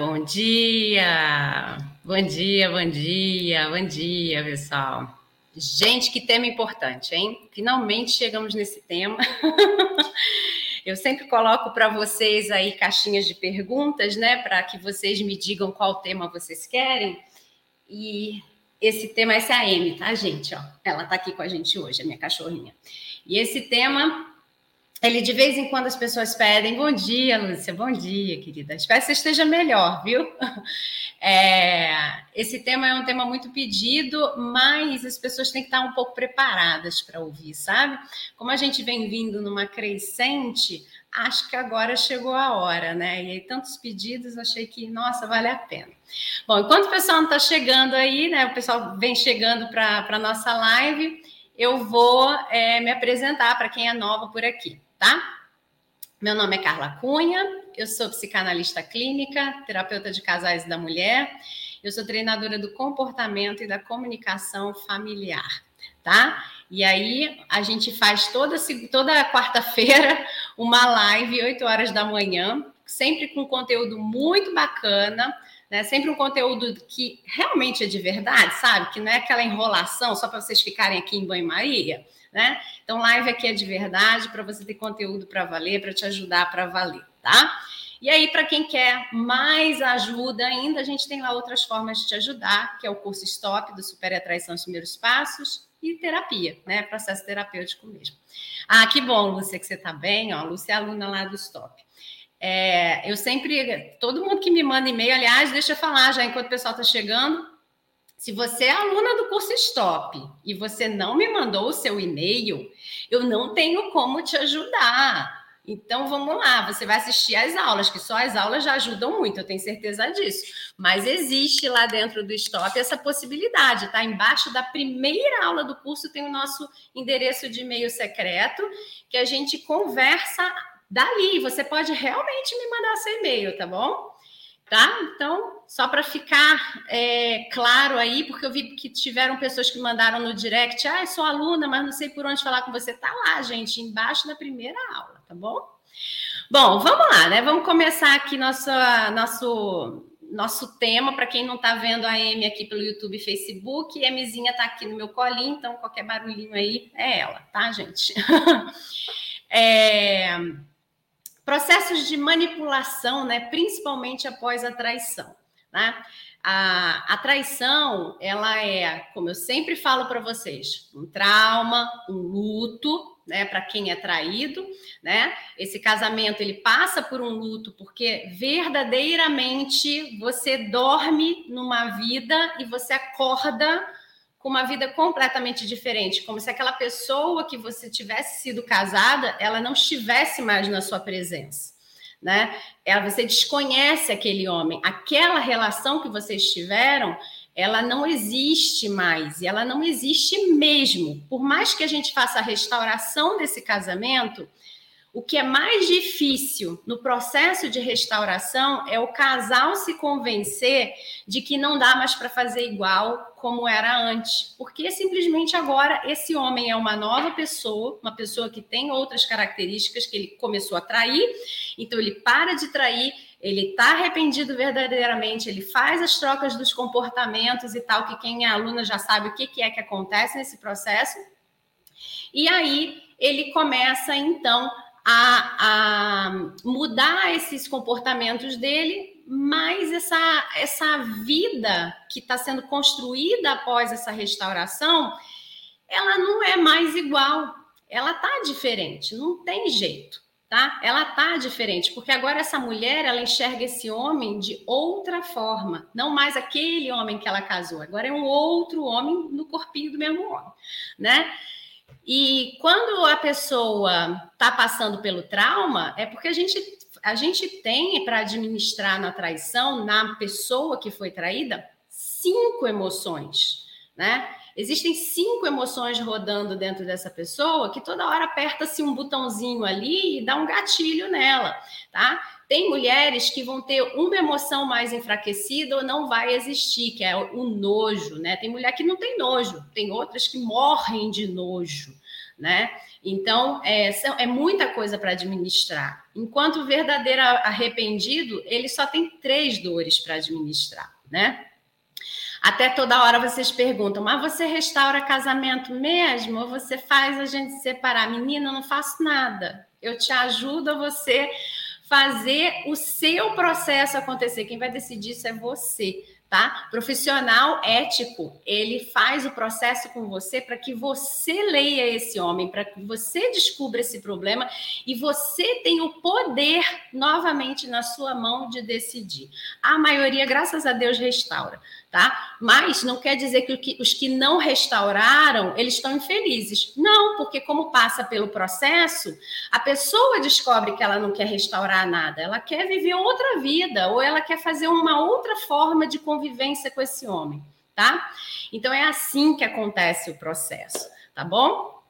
bom dia! Bom dia, bom dia, bom dia, pessoal. Gente, que tema importante, hein? Finalmente chegamos nesse tema. Eu sempre coloco para vocês aí caixinhas de perguntas, né, para que vocês me digam qual tema vocês querem. E esse tema, essa é a Amy, tá, gente? Ó, ela tá aqui com a gente hoje, a minha cachorrinha. E esse tema ele de vez em quando as pessoas pedem, bom dia, Lúcia, bom dia, querida. Espero que você esteja melhor, viu? É, esse tema é um tema muito pedido, mas as pessoas têm que estar um pouco preparadas para ouvir, sabe? Como a gente vem vindo numa crescente, acho que agora chegou a hora, né? E aí, tantos pedidos, achei que, nossa, vale a pena. Bom, enquanto o pessoal não está chegando aí, né? O pessoal vem chegando para a nossa live, eu vou é, me apresentar para quem é nova por aqui tá? Meu nome é Carla Cunha, eu sou psicanalista clínica, terapeuta de casais da mulher, eu sou treinadora do comportamento e da comunicação familiar, tá? E aí a gente faz toda, toda quarta-feira uma live, 8 horas da manhã, sempre com conteúdo muito bacana, né? Sempre um conteúdo que realmente é de verdade, sabe? Que não é aquela enrolação só para vocês ficarem aqui em banho-maria né? Então, live aqui é de verdade para você ter conteúdo para valer, para te ajudar para valer, tá? E aí, para quem quer mais ajuda ainda, a gente tem lá outras formas de te ajudar, que é o curso Stop do Super Atraição os Primeiros Passos e terapia, né? Processo terapêutico mesmo. Ah, que bom, Lúcia, que você está bem. Ó, Lúcia é aluna lá do Stop. É, eu sempre, todo mundo que me manda e-mail, aliás, deixa eu falar já enquanto o pessoal está chegando, se você é aluna do curso Stop e você não me mandou o seu e-mail, eu não tenho como te ajudar. Então vamos lá, você vai assistir às aulas, que só as aulas já ajudam muito, eu tenho certeza disso. Mas existe lá dentro do Stop essa possibilidade, tá? Embaixo da primeira aula do curso tem o nosso endereço de e-mail secreto, que a gente conversa dali. Você pode realmente me mandar seu e-mail, tá bom? Tá? Então, só para ficar é, claro aí, porque eu vi que tiveram pessoas que mandaram no direct, ah, sou aluna, mas não sei por onde falar com você. Tá lá, gente, embaixo da primeira aula, tá bom? Bom, vamos lá, né? Vamos começar aqui nosso, nosso, nosso tema. Para quem não está vendo a Amy aqui pelo YouTube e Facebook, a Emizinha está aqui no meu colinho, então qualquer barulhinho aí é ela, tá, gente? é... Processos de manipulação, né, principalmente após a traição. Né? A, a traição, ela é, como eu sempre falo para vocês, um trauma, um luto, né, para quem é traído, né? Esse casamento ele passa por um luto porque verdadeiramente você dorme numa vida e você acorda com uma vida completamente diferente, como se aquela pessoa que você tivesse sido casada, ela não estivesse mais na sua presença, né? Ela, você desconhece aquele homem, aquela relação que vocês tiveram, ela não existe mais, e ela não existe mesmo. Por mais que a gente faça a restauração desse casamento, o que é mais difícil no processo de restauração é o casal se convencer de que não dá mais para fazer igual como era antes, porque simplesmente agora esse homem é uma nova pessoa, uma pessoa que tem outras características que ele começou a trair, então ele para de trair, ele está arrependido verdadeiramente, ele faz as trocas dos comportamentos e tal, que quem é aluna já sabe o que, que é que acontece nesse processo. E aí ele começa então a, a mudar esses comportamentos dele, mas essa, essa vida que está sendo construída após essa restauração, ela não é mais igual, ela tá diferente, não tem jeito, tá? Ela tá diferente, porque agora essa mulher, ela enxerga esse homem de outra forma, não mais aquele homem que ela casou, agora é um outro homem no corpinho do mesmo homem, né? E quando a pessoa está passando pelo trauma, é porque a gente, a gente tem para administrar na traição, na pessoa que foi traída, cinco emoções, né? Existem cinco emoções rodando dentro dessa pessoa que toda hora aperta-se um botãozinho ali e dá um gatilho nela, tá? Tem mulheres que vão ter uma emoção mais enfraquecida ou não vai existir, que é o nojo, né? Tem mulher que não tem nojo, tem outras que morrem de nojo né? Então, é, é muita coisa para administrar. Enquanto o verdadeiro arrependido, ele só tem três dores para administrar, né? Até toda hora vocês perguntam, mas você restaura casamento mesmo? Ou você faz a gente separar? Menina, eu não faço nada. Eu te ajudo a você fazer o seu processo acontecer. Quem vai decidir isso é você tá? Profissional ético, ele faz o processo com você para que você leia esse homem, para que você descubra esse problema e você tenha o poder novamente na sua mão de decidir. A maioria, graças a Deus, restaura tá? Mas não quer dizer que os que não restauraram, eles estão infelizes. Não, porque como passa pelo processo, a pessoa descobre que ela não quer restaurar nada, ela quer viver outra vida, ou ela quer fazer uma outra forma de convivência com esse homem, tá? Então é assim que acontece o processo, tá bom?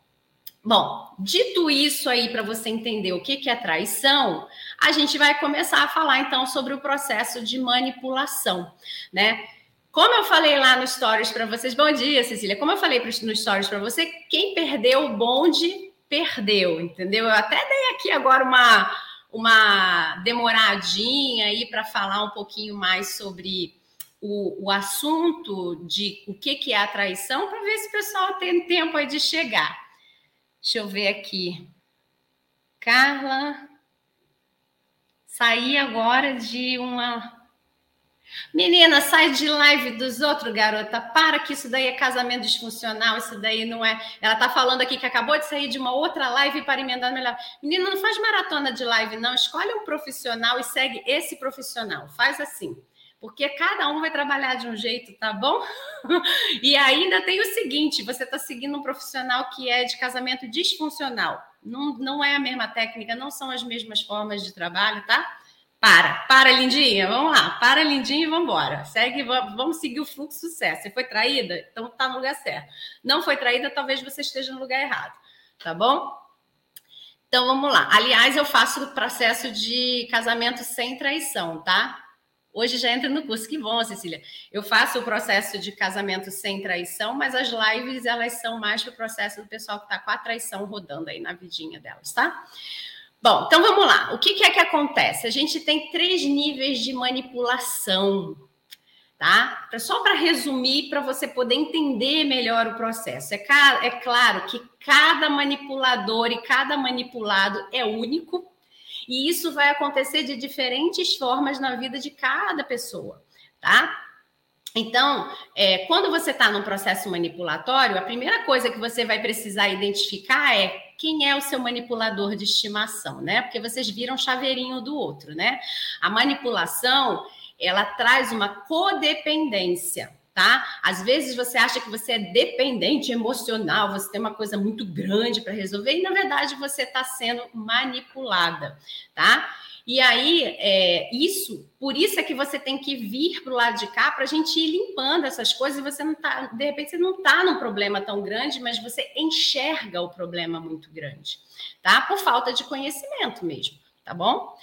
Bom, dito isso aí para você entender o que, que é traição, a gente vai começar a falar então sobre o processo de manipulação, né? Como eu falei lá no Stories para vocês, bom dia, Cecília. Como eu falei no Stories para você, quem perdeu o bonde, perdeu, entendeu? Eu até dei aqui agora uma, uma demoradinha aí para falar um pouquinho mais sobre o, o assunto de o que, que é a traição, para ver se o pessoal tem tempo aí de chegar. Deixa eu ver aqui. Carla, saí agora de uma Menina, sai de live dos outros, garota. Para que isso daí é casamento disfuncional, isso daí não é. Ela tá falando aqui que acabou de sair de uma outra live para emendar melhor. Menina, não faz maratona de live, não. Escolhe um profissional e segue esse profissional. Faz assim. Porque cada um vai trabalhar de um jeito, tá bom? e ainda tem o seguinte: você está seguindo um profissional que é de casamento disfuncional. Não, não é a mesma técnica, não são as mesmas formas de trabalho, tá? Para, para, lindinha, vamos lá, para, lindinha, e vamos embora. Segue, vamos seguir o fluxo sucesso. Você foi traída? Então tá no lugar certo. Não foi traída, talvez você esteja no lugar errado, tá bom? Então vamos lá. Aliás, eu faço o processo de casamento sem traição, tá? Hoje já entra no curso, que bom, Cecília. Eu faço o processo de casamento sem traição, mas as lives elas são mais para o processo do pessoal que está com a traição rodando aí na vidinha delas, tá? Bom, então vamos lá. O que, que é que acontece? A gente tem três níveis de manipulação, tá? Só para resumir, para você poder entender melhor o processo. É, é claro que cada manipulador e cada manipulado é único, e isso vai acontecer de diferentes formas na vida de cada pessoa, tá? Então, é, quando você está num processo manipulatório, a primeira coisa que você vai precisar identificar é quem é o seu manipulador de estimação, né? Porque vocês viram chaveirinho do outro, né? A manipulação, ela traz uma codependência, tá? Às vezes você acha que você é dependente emocional, você tem uma coisa muito grande para resolver e na verdade você está sendo manipulada, tá? E aí, é, isso, por isso é que você tem que vir para o lado de cá para a gente ir limpando essas coisas e você não tá, de repente, você não está num problema tão grande, mas você enxerga o problema muito grande, tá? Por falta de conhecimento mesmo, tá bom?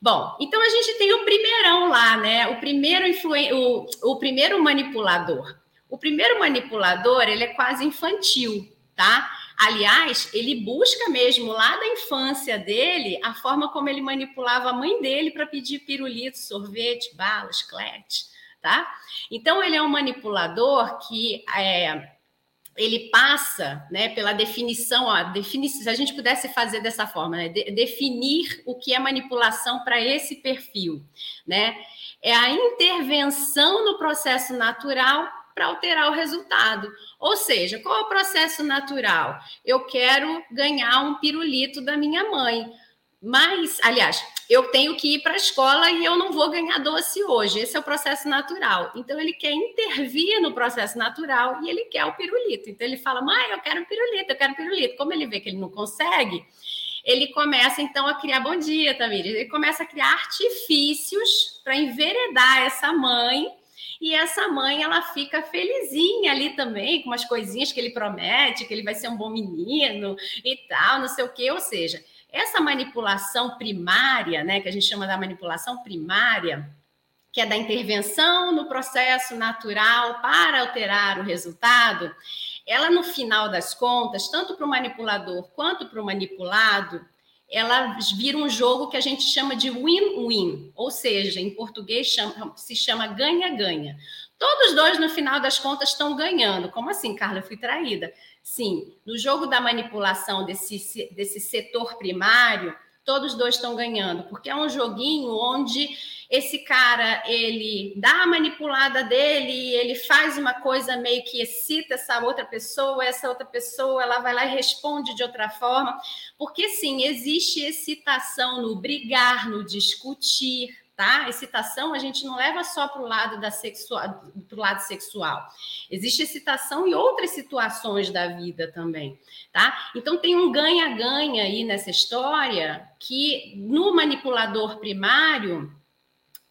Bom, então a gente tem o primeirão lá, né? O primeiro influen o, o primeiro manipulador. O primeiro manipulador, ele é quase infantil, tá? Aliás, ele busca mesmo lá da infância dele a forma como ele manipulava a mãe dele para pedir pirulito, sorvete, bala, chiclete, tá? Então, ele é um manipulador que é, ele passa né, pela definição, ó, defini se a gente pudesse fazer dessa forma, né, de, definir o que é manipulação para esse perfil, né? É a intervenção no processo natural para alterar o resultado. Ou seja, qual é o processo natural? Eu quero ganhar um pirulito da minha mãe. Mas, aliás, eu tenho que ir para a escola e eu não vou ganhar doce hoje. Esse é o processo natural. Então, ele quer intervir no processo natural e ele quer o pirulito. Então, ele fala: mãe, eu quero pirulito, eu quero pirulito. Como ele vê que ele não consegue, ele começa então a criar. Bom dia, Tamir. Ele começa a criar artifícios para enveredar essa mãe e essa mãe, ela fica felizinha ali também, com umas coisinhas que ele promete, que ele vai ser um bom menino e tal, não sei o quê. Ou seja, essa manipulação primária, né, que a gente chama da manipulação primária, que é da intervenção no processo natural para alterar o resultado, ela no final das contas, tanto para o manipulador quanto para o manipulado, ela vira um jogo que a gente chama de win-win, ou seja, em português chama, se chama ganha-ganha. Todos dois, no final das contas, estão ganhando. Como assim, Carla? Eu fui traída. Sim, no jogo da manipulação desse, desse setor primário, todos dois estão ganhando, porque é um joguinho onde esse cara ele dá a manipulada dele, ele faz uma coisa meio que excita essa outra pessoa, essa outra pessoa ela vai lá e responde de outra forma, porque sim, existe excitação no brigar, no discutir, tá? Excitação a gente não leva só para o lado da sexual, pro lado sexual. Existe excitação em outras situações da vida também, tá? Então tem um ganha-ganha aí nessa história que no manipulador primário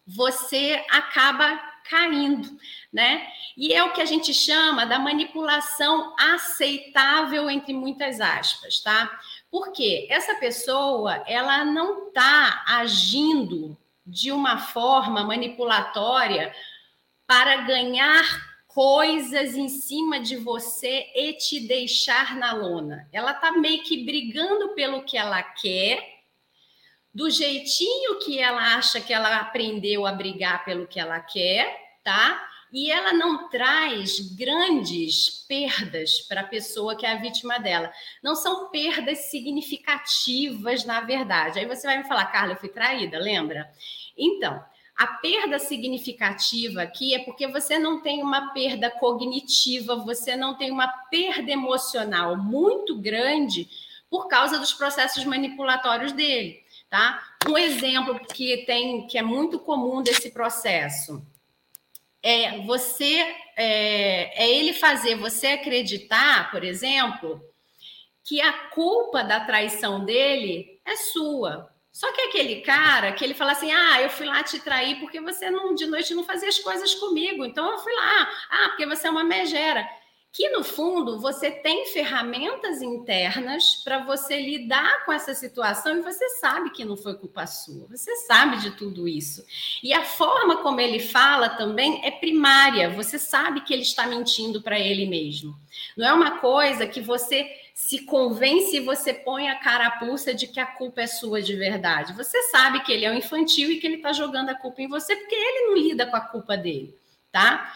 você acaba caindo, né? E é o que a gente chama da manipulação aceitável entre muitas aspas, tá? Porque essa pessoa, ela não está agindo de uma forma manipulatória para ganhar coisas em cima de você e te deixar na lona. Ela tá meio que brigando pelo que ela quer do jeitinho que ela acha que ela aprendeu a brigar pelo que ela quer, tá? E ela não traz grandes perdas para a pessoa que é a vítima dela. Não são perdas significativas, na verdade. Aí você vai me falar, Carla, eu fui traída, lembra? Então, a perda significativa aqui é porque você não tem uma perda cognitiva, você não tem uma perda emocional muito grande por causa dos processos manipulatórios dele tá? Um exemplo que tem que é muito comum desse processo é você é, é ele fazer você acreditar, por exemplo, que a culpa da traição dele é sua. Só que aquele cara que ele fala assim: ah, eu fui lá te trair porque você não, de noite não fazia as coisas comigo, então eu fui lá. Ah, porque você é uma megera que no fundo você tem ferramentas internas para você lidar com essa situação e você sabe que não foi culpa sua, você sabe de tudo isso. E a forma como ele fala também é primária, você sabe que ele está mentindo para ele mesmo. Não é uma coisa que você se convence e você põe a carapuça de que a culpa é sua de verdade. Você sabe que ele é um infantil e que ele está jogando a culpa em você porque ele não lida com a culpa dele, tá?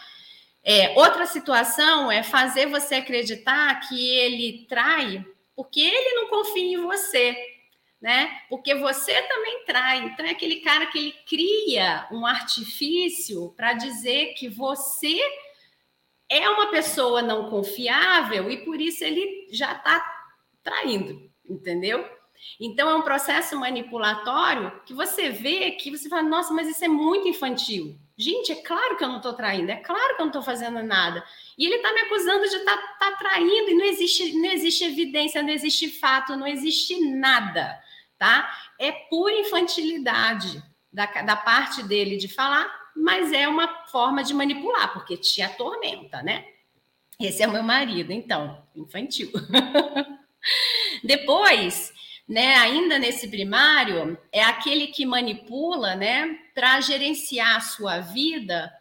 É, outra situação é fazer você acreditar que ele trai porque ele não confia em você, né? Porque você também trai. Então é aquele cara que ele cria um artifício para dizer que você é uma pessoa não confiável e por isso ele já está traindo, entendeu? Então é um processo manipulatório que você vê que você fala, nossa, mas isso é muito infantil. Gente, é claro que eu não estou traindo, é claro que eu não estou fazendo nada. E ele está me acusando de estar tá, tá traindo, e não existe, não existe evidência, não existe fato, não existe nada, tá? É pura infantilidade da, da parte dele de falar, mas é uma forma de manipular, porque te atormenta, né? Esse é o meu marido, então, infantil. Depois, né, ainda nesse primário, é aquele que manipula, né, para gerenciar a sua vida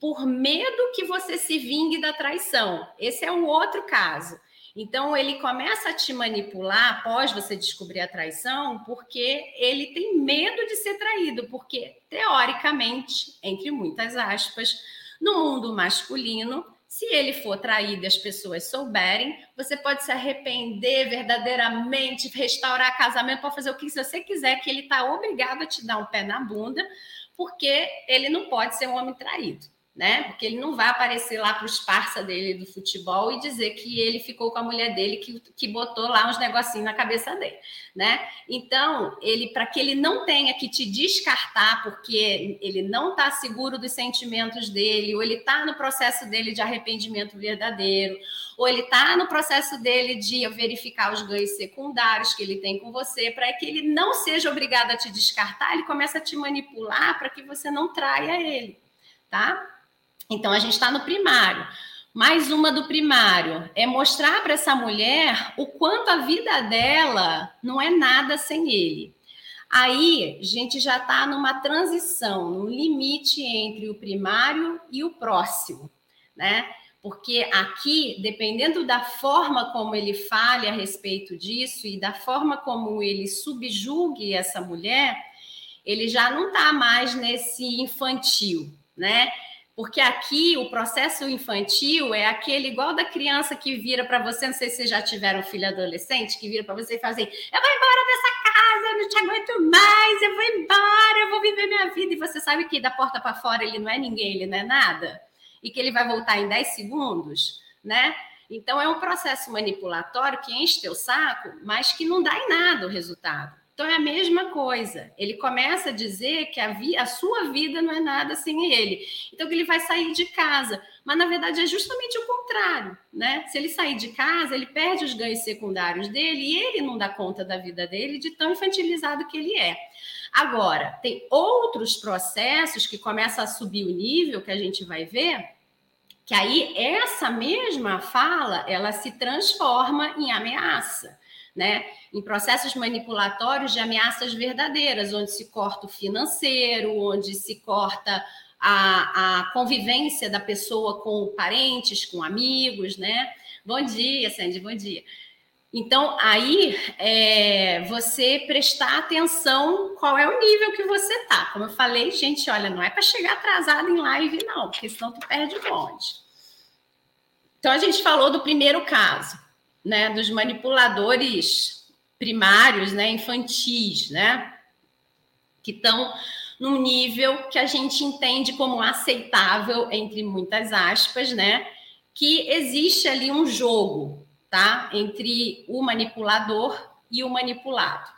por medo que você se vingue da traição. Esse é um outro caso. Então, ele começa a te manipular após você descobrir a traição, porque ele tem medo de ser traído, porque, teoricamente, entre muitas aspas, no mundo masculino, se ele for traído e as pessoas souberem, você pode se arrepender verdadeiramente, restaurar casamento, pode fazer o que você quiser, que ele está obrigado a te dar um pé na bunda, porque ele não pode ser um homem traído né? Porque ele não vai aparecer lá para os parça dele do futebol e dizer que ele ficou com a mulher dele que, que botou lá uns negocinhos na cabeça dele, né? Então, ele para que ele não tenha que te descartar porque ele não está seguro dos sentimentos dele, ou ele está no processo dele de arrependimento verdadeiro, ou ele está no processo dele de verificar os ganhos secundários que ele tem com você, para que ele não seja obrigado a te descartar, ele começa a te manipular para que você não traia ele, tá? Então, a gente está no primário. Mais uma do primário é mostrar para essa mulher o quanto a vida dela não é nada sem ele. Aí, a gente já está numa transição, num limite entre o primário e o próximo, né? Porque aqui, dependendo da forma como ele fale a respeito disso e da forma como ele subjugue essa mulher, ele já não está mais nesse infantil, né? Porque aqui o processo infantil é aquele igual da criança que vira para você, não sei se vocês já tiveram filho adolescente, que vira para você e fala assim: eu vou embora dessa casa, eu não te aguento mais, eu vou embora, eu vou viver minha vida. E você sabe que da porta para fora ele não é ninguém, ele não é nada, e que ele vai voltar em 10 segundos, né? Então é um processo manipulatório que enche teu saco, mas que não dá em nada o resultado. Então é a mesma coisa. Ele começa a dizer que a, a sua vida não é nada sem ele. Então que ele vai sair de casa. Mas na verdade é justamente o contrário, né? Se ele sair de casa, ele perde os ganhos secundários dele e ele não dá conta da vida dele de tão infantilizado que ele é. Agora, tem outros processos que começam a subir o nível que a gente vai ver, que aí essa mesma fala, ela se transforma em ameaça né? Em processos manipulatórios de ameaças verdadeiras, onde se corta o financeiro, onde se corta a, a convivência da pessoa com parentes, com amigos, né? Bom dia, Sandy, bom dia. Então, aí, é, você prestar atenção qual é o nível que você tá. Como eu falei, gente, olha, não é para chegar atrasado em live, não, porque senão tu perde o bonde. Então, a gente falou do primeiro caso né, dos manipuladores primários, né, infantis, né, que estão num nível que a gente entende como aceitável, entre muitas aspas, né, que existe ali um jogo, tá, entre o manipulador e o manipulado,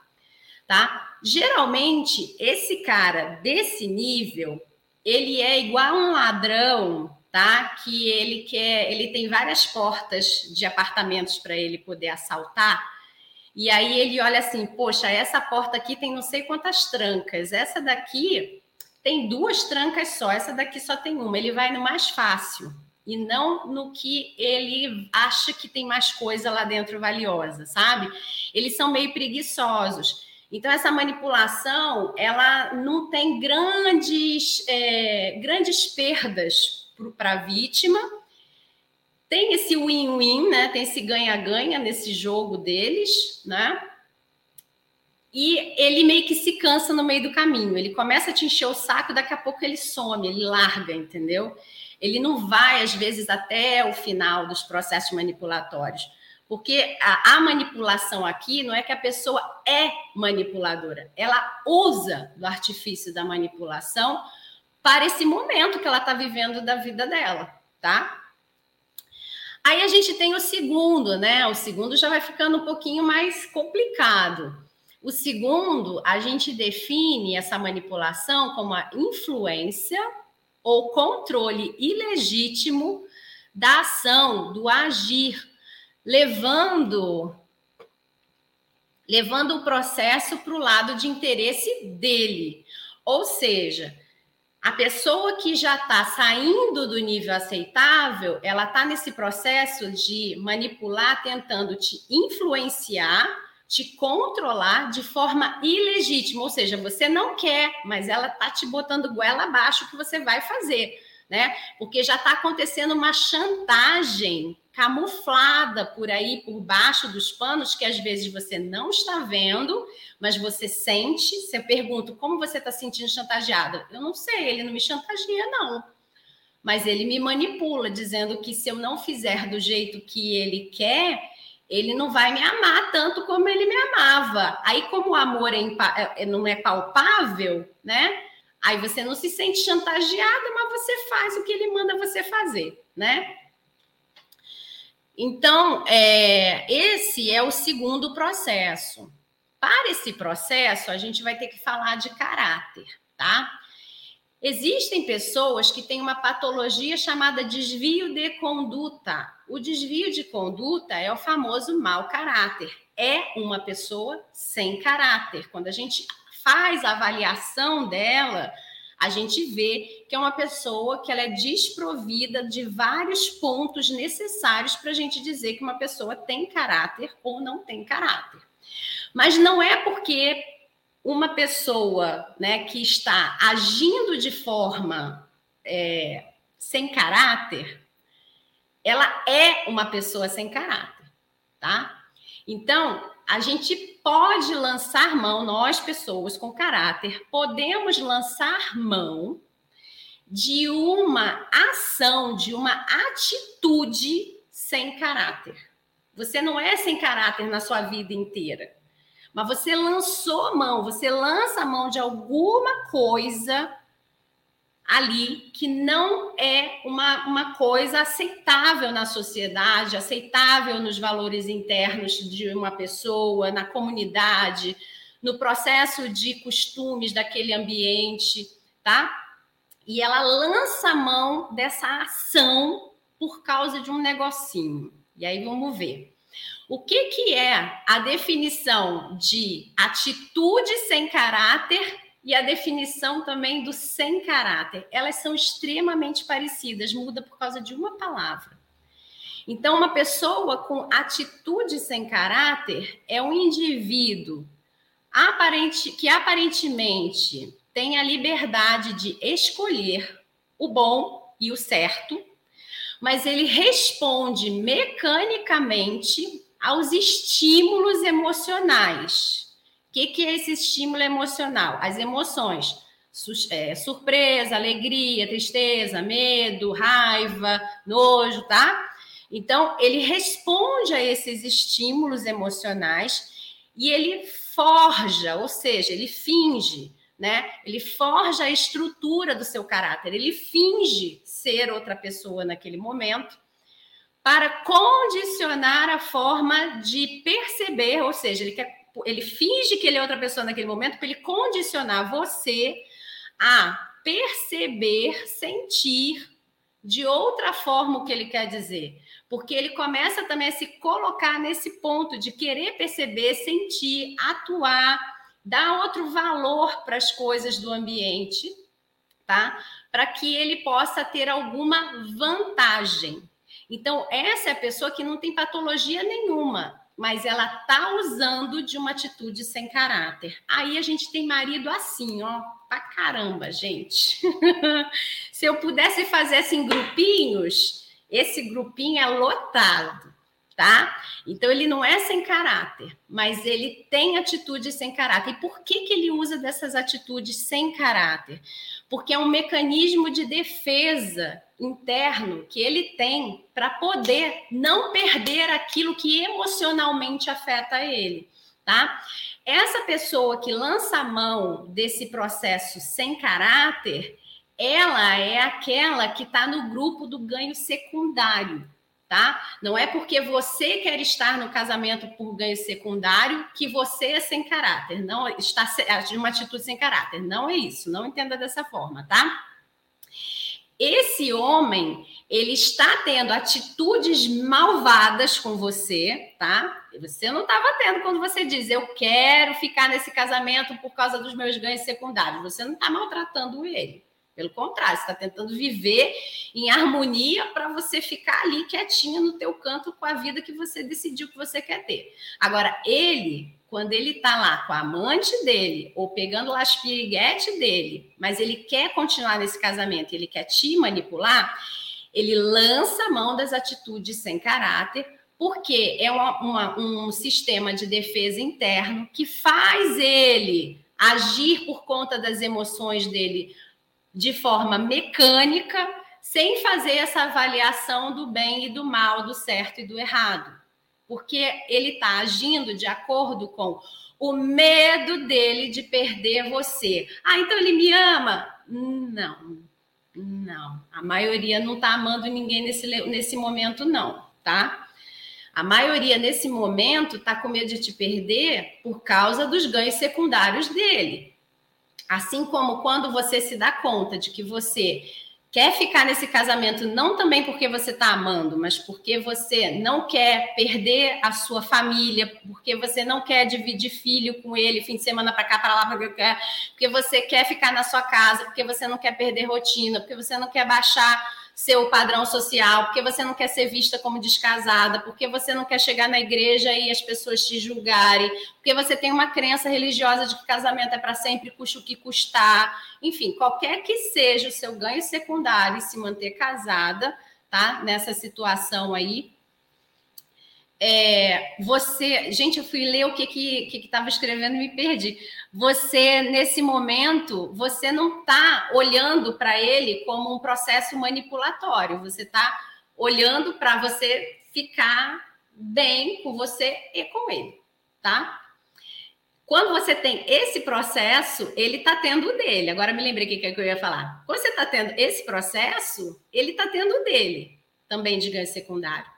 tá? Geralmente, esse cara desse nível, ele é igual a um ladrão tá? Que ele quer, ele tem várias portas de apartamentos para ele poder assaltar. E aí ele olha assim, poxa, essa porta aqui tem não sei quantas trancas, essa daqui tem duas trancas só, essa daqui só tem uma. Ele vai no mais fácil e não no que ele acha que tem mais coisa lá dentro valiosa, sabe? Eles são meio preguiçosos. Então essa manipulação, ela não tem grandes, é, grandes perdas para a vítima. Tem esse win-win, né? Tem esse ganha-ganha nesse jogo deles, né? E ele meio que se cansa no meio do caminho. Ele começa a te encher o saco, daqui a pouco ele some, ele larga, entendeu? Ele não vai, às vezes, até o final dos processos manipulatórios. Porque a, a, manipulação aqui não é que a pessoa é manipuladora, ela usa do artifício da manipulação para esse momento que ela está vivendo da vida dela, tá? Aí a gente tem o segundo, né? O segundo já vai ficando um pouquinho mais complicado. O segundo, a gente define essa manipulação como a influência ou controle ilegítimo da ação, do agir, levando levando o processo para o lado de interesse dele. Ou seja, a pessoa que já está saindo do nível aceitável, ela está nesse processo de manipular, tentando te influenciar, te controlar de forma ilegítima. Ou seja, você não quer, mas ela está te botando goela abaixo que você vai fazer, né? Porque já está acontecendo uma chantagem camuflada por aí, por baixo dos panos, que às vezes você não está vendo, mas você sente. Se eu pergunto como você está sentindo chantageada, eu não sei, ele não me chantageia, não. Mas ele me manipula, dizendo que se eu não fizer do jeito que ele quer, ele não vai me amar tanto como ele me amava. Aí, como o amor é, é não é palpável, né? Aí você não se sente chantageada, mas você faz o que ele manda você fazer, né? Então, é, esse é o segundo processo. Para esse processo, a gente vai ter que falar de caráter, tá? Existem pessoas que têm uma patologia chamada desvio de conduta. O desvio de conduta é o famoso mau caráter. É uma pessoa sem caráter. Quando a gente faz a avaliação dela, a gente vê que é uma pessoa que ela é desprovida de vários pontos necessários para a gente dizer que uma pessoa tem caráter ou não tem caráter. Mas não é porque uma pessoa né, que está agindo de forma é, sem caráter ela é uma pessoa sem caráter, tá? Então, a gente pode lançar mão, nós pessoas com caráter, podemos lançar mão de uma ação, de uma atitude sem caráter. Você não é sem caráter na sua vida inteira, mas você lançou mão, você lança a mão de alguma coisa ali que não é uma, uma coisa aceitável na sociedade, aceitável nos valores internos de uma pessoa, na comunidade, no processo de costumes daquele ambiente, tá? E ela lança a mão dessa ação por causa de um negocinho. E aí vamos ver. O que, que é a definição de atitude sem caráter e a definição também do sem caráter. Elas são extremamente parecidas, muda por causa de uma palavra. Então, uma pessoa com atitude sem caráter é um indivíduo aparente, que aparentemente tem a liberdade de escolher o bom e o certo, mas ele responde mecanicamente aos estímulos emocionais que, que é esse estímulo emocional? As emoções. É, surpresa, alegria, tristeza, medo, raiva, nojo, tá? Então, ele responde a esses estímulos emocionais e ele forja, ou seja, ele finge, né? Ele forja a estrutura do seu caráter, ele finge ser outra pessoa naquele momento para condicionar a forma de perceber, ou seja, ele quer ele finge que ele é outra pessoa naquele momento para ele condicionar você a perceber, sentir de outra forma o que ele quer dizer. Porque ele começa também a se colocar nesse ponto de querer perceber, sentir, atuar, dar outro valor para as coisas do ambiente, tá? Para que ele possa ter alguma vantagem. Então, essa é a pessoa que não tem patologia nenhuma mas ela tá usando de uma atitude sem caráter. Aí a gente tem marido assim, ó, pra caramba, gente. Se eu pudesse fazer assim grupinhos, esse grupinho é lotado, tá? Então ele não é sem caráter, mas ele tem atitude sem caráter. E por que que ele usa dessas atitudes sem caráter? Porque é um mecanismo de defesa interno que ele tem para poder não perder aquilo que emocionalmente afeta ele, tá? Essa pessoa que lança a mão desse processo sem caráter, ela é aquela que está no grupo do ganho secundário, tá? Não é porque você quer estar no casamento por ganho secundário que você é sem caráter, não está de uma atitude sem caráter, não é isso, não entenda dessa forma, tá? esse homem ele está tendo atitudes malvadas com você, tá? Você não estava tendo quando você diz eu quero ficar nesse casamento por causa dos meus ganhos secundários. Você não está maltratando ele. Pelo contrário, você está tentando viver em harmonia para você ficar ali quietinha no teu canto com a vida que você decidiu que você quer ter. Agora, ele quando ele está lá com a amante dele ou pegando lá as piriguete dele, mas ele quer continuar nesse casamento, ele quer te manipular, ele lança a mão das atitudes sem caráter, porque é uma, uma, um sistema de defesa interno que faz ele agir por conta das emoções dele de forma mecânica, sem fazer essa avaliação do bem e do mal, do certo e do errado porque ele está agindo de acordo com o medo dele de perder você. Ah, então ele me ama? Não, não. A maioria não está amando ninguém nesse, nesse momento, não, tá? A maioria nesse momento está com medo de te perder por causa dos ganhos secundários dele. Assim como quando você se dá conta de que você quer ficar nesse casamento não também porque você está amando, mas porque você não quer perder a sua família, porque você não quer dividir filho com ele fim de semana para cá, para lá, quer, porque você quer ficar na sua casa, porque você não quer perder rotina, porque você não quer baixar seu padrão social, porque você não quer ser vista como descasada, porque você não quer chegar na igreja e as pessoas te julgarem, porque você tem uma crença religiosa de que casamento é para sempre, custa o que custar. Enfim, qualquer que seja o seu ganho secundário e se manter casada, tá? Nessa situação aí. É, você, gente, eu fui ler o que que que estava escrevendo e me perdi. Você nesse momento, você não está olhando para ele como um processo manipulatório. Você está olhando para você ficar bem com você e com ele, tá? Quando você tem esse processo, ele está tendo o dele. Agora me lembrei o que, que eu ia falar. Quando você está tendo esse processo, ele está tendo o dele, também de ganho secundário.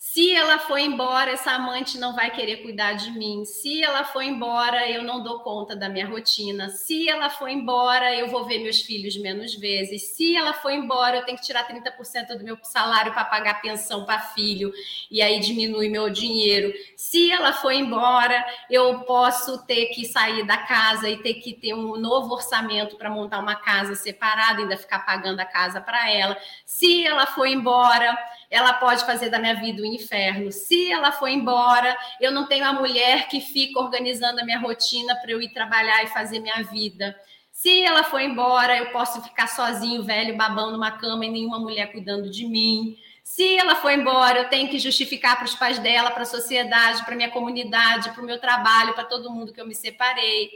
Se ela for embora, essa amante não vai querer cuidar de mim. Se ela for embora, eu não dou conta da minha rotina. Se ela for embora, eu vou ver meus filhos menos vezes. Se ela for embora, eu tenho que tirar 30% do meu salário para pagar pensão para filho e aí diminui meu dinheiro. Se ela for embora, eu posso ter que sair da casa e ter que ter um novo orçamento para montar uma casa separada, ainda ficar pagando a casa para ela. Se ela for embora, ela pode fazer da minha vida um inferno. Se ela for embora, eu não tenho a mulher que fica organizando a minha rotina para eu ir trabalhar e fazer minha vida. Se ela for embora, eu posso ficar sozinho, velho, babando numa cama e nenhuma mulher cuidando de mim. Se ela for embora, eu tenho que justificar para os pais dela, para a sociedade, para minha comunidade, para o meu trabalho, para todo mundo que eu me separei.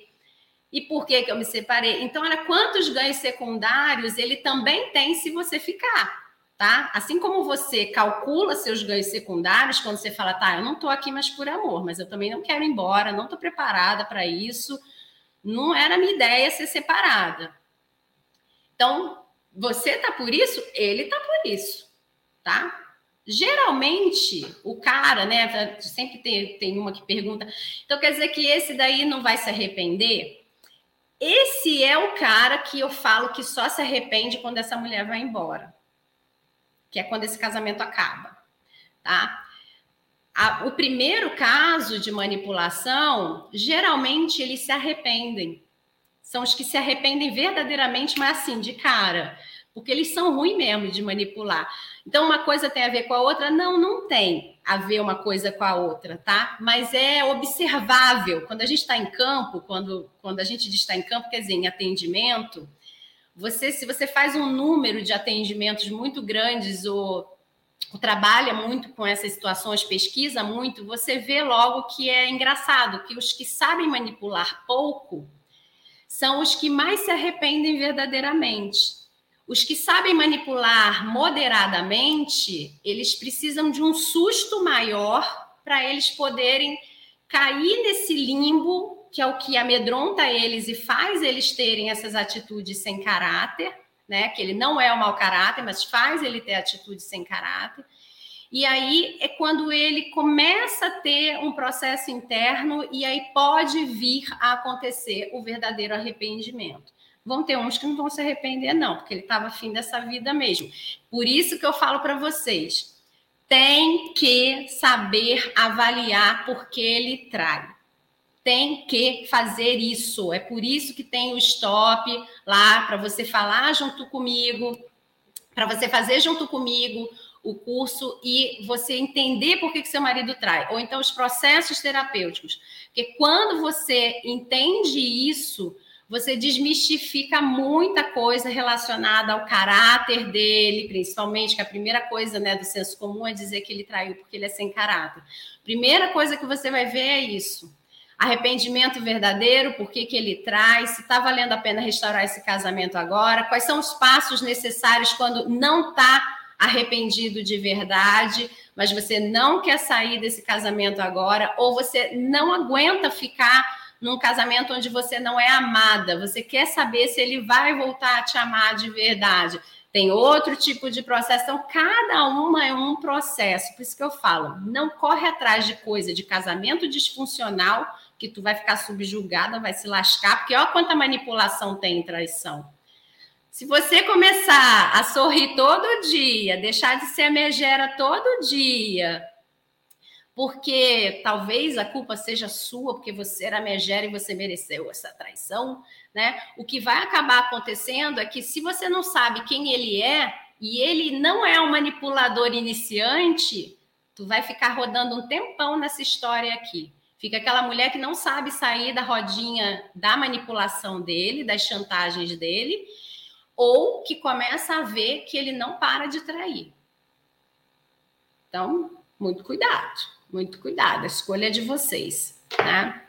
E por que, que eu me separei? Então, olha quantos ganhos secundários ele também tem se você ficar tá? Assim como você calcula seus ganhos secundários quando você fala, tá, eu não estou aqui mais por amor, mas eu também não quero ir embora, não estou preparada para isso, não era minha ideia ser separada. Então, você tá por isso, ele tá por isso, tá? Geralmente, o cara, né? Sempre tem, tem uma que pergunta, então quer dizer que esse daí não vai se arrepender? Esse é o cara que eu falo que só se arrepende quando essa mulher vai embora que é quando esse casamento acaba, tá? A, o primeiro caso de manipulação, geralmente eles se arrependem. São os que se arrependem verdadeiramente, mas assim, de cara, porque eles são ruins mesmo de manipular. Então, uma coisa tem a ver com a outra? Não, não tem a ver uma coisa com a outra, tá? Mas é observável. Quando a gente está em campo, quando, quando a gente está em campo, quer dizer, em atendimento, você, se você faz um número de atendimentos muito grandes ou, ou trabalha muito com essas situações, pesquisa muito, você vê logo que é engraçado que os que sabem manipular pouco são os que mais se arrependem verdadeiramente. Os que sabem manipular moderadamente, eles precisam de um susto maior para eles poderem cair nesse limbo que é o que amedronta eles e faz eles terem essas atitudes sem caráter, né? Que ele não é o mau caráter, mas faz ele ter atitudes sem caráter. E aí é quando ele começa a ter um processo interno e aí pode vir a acontecer o verdadeiro arrependimento. Vão ter uns que não vão se arrepender, não, porque ele estava afim dessa vida mesmo. Por isso que eu falo para vocês: tem que saber avaliar porque ele trai tem que fazer isso. É por isso que tem o stop lá para você falar junto comigo, para você fazer junto comigo o curso e você entender por que, que seu marido trai, ou então os processos terapêuticos. Porque quando você entende isso, você desmistifica muita coisa relacionada ao caráter dele, principalmente, que a primeira coisa né, do senso comum é dizer que ele traiu porque ele é sem caráter. Primeira coisa que você vai ver é isso arrependimento verdadeiro, por que, ele traz, se está valendo a pena restaurar esse casamento agora, quais são os passos necessários quando não está arrependido de verdade, mas você não quer sair desse casamento agora, ou você não aguenta ficar num casamento onde você não é amada, você quer saber se ele vai voltar a te amar de verdade. Tem outro tipo de processo, então cada uma é um processo. Por isso que eu falo, não corre atrás de coisa de casamento disfuncional que tu vai ficar subjugada, vai se lascar, porque olha quanta manipulação tem em traição. Se você começar a sorrir todo dia, deixar de ser megera todo dia, porque talvez a culpa seja sua, porque você era megera e você mereceu essa traição, né? O que vai acabar acontecendo é que se você não sabe quem ele é e ele não é um manipulador iniciante, tu vai ficar rodando um tempão nessa história aqui. Fica aquela mulher que não sabe sair da rodinha da manipulação dele, das chantagens dele, ou que começa a ver que ele não para de trair. Então, muito cuidado, muito cuidado, a escolha é de vocês, né?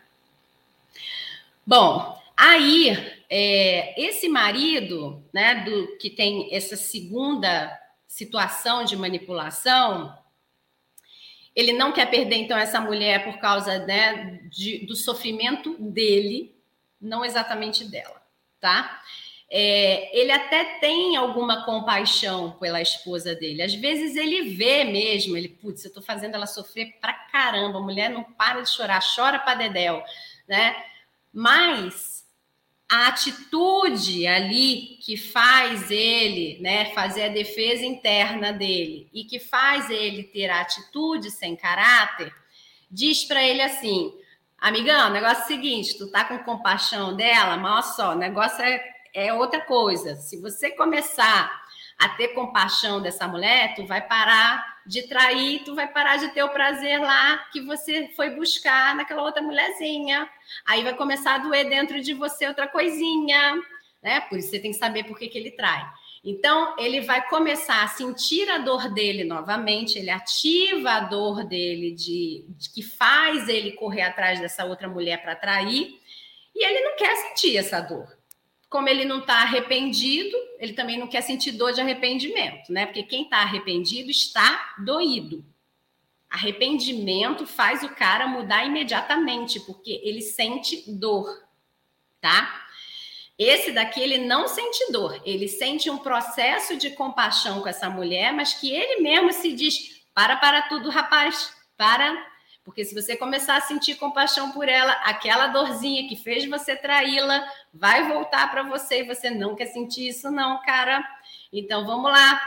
Bom, aí é, esse marido, né, do que tem essa segunda situação de manipulação, ele não quer perder então essa mulher por causa né, de, do sofrimento dele, não exatamente dela, tá? É, ele até tem alguma compaixão pela esposa dele. Às vezes ele vê mesmo, ele, putz, eu estou fazendo ela sofrer pra caramba, a mulher não para de chorar, chora para dedéu, né? Mas a atitude ali que faz ele, né, fazer a defesa interna dele e que faz ele ter a atitude sem caráter, diz para ele assim: amigão, negócio é o seguinte, tu tá com compaixão dela, mas olha só, o negócio é é outra coisa. Se você começar a ter compaixão dessa mulher, tu vai parar de trair, tu vai parar de ter o prazer lá que você foi buscar naquela outra mulherzinha. Aí vai começar a doer dentro de você outra coisinha, né? Por isso você tem que saber por que, que ele trai. Então, ele vai começar a sentir a dor dele novamente, ele ativa a dor dele de, de que faz ele correr atrás dessa outra mulher para trair, e ele não quer sentir essa dor como ele não está arrependido, ele também não quer sentir dor de arrependimento, né? Porque quem está arrependido está doído. Arrependimento faz o cara mudar imediatamente, porque ele sente dor, tá? Esse daqui ele não sente dor, ele sente um processo de compaixão com essa mulher, mas que ele mesmo se diz: para, para tudo, rapaz, para, porque se você começar a sentir compaixão por ela, aquela dorzinha que fez você traí-la vai voltar para você e você não quer sentir isso, não, cara. Então vamos lá.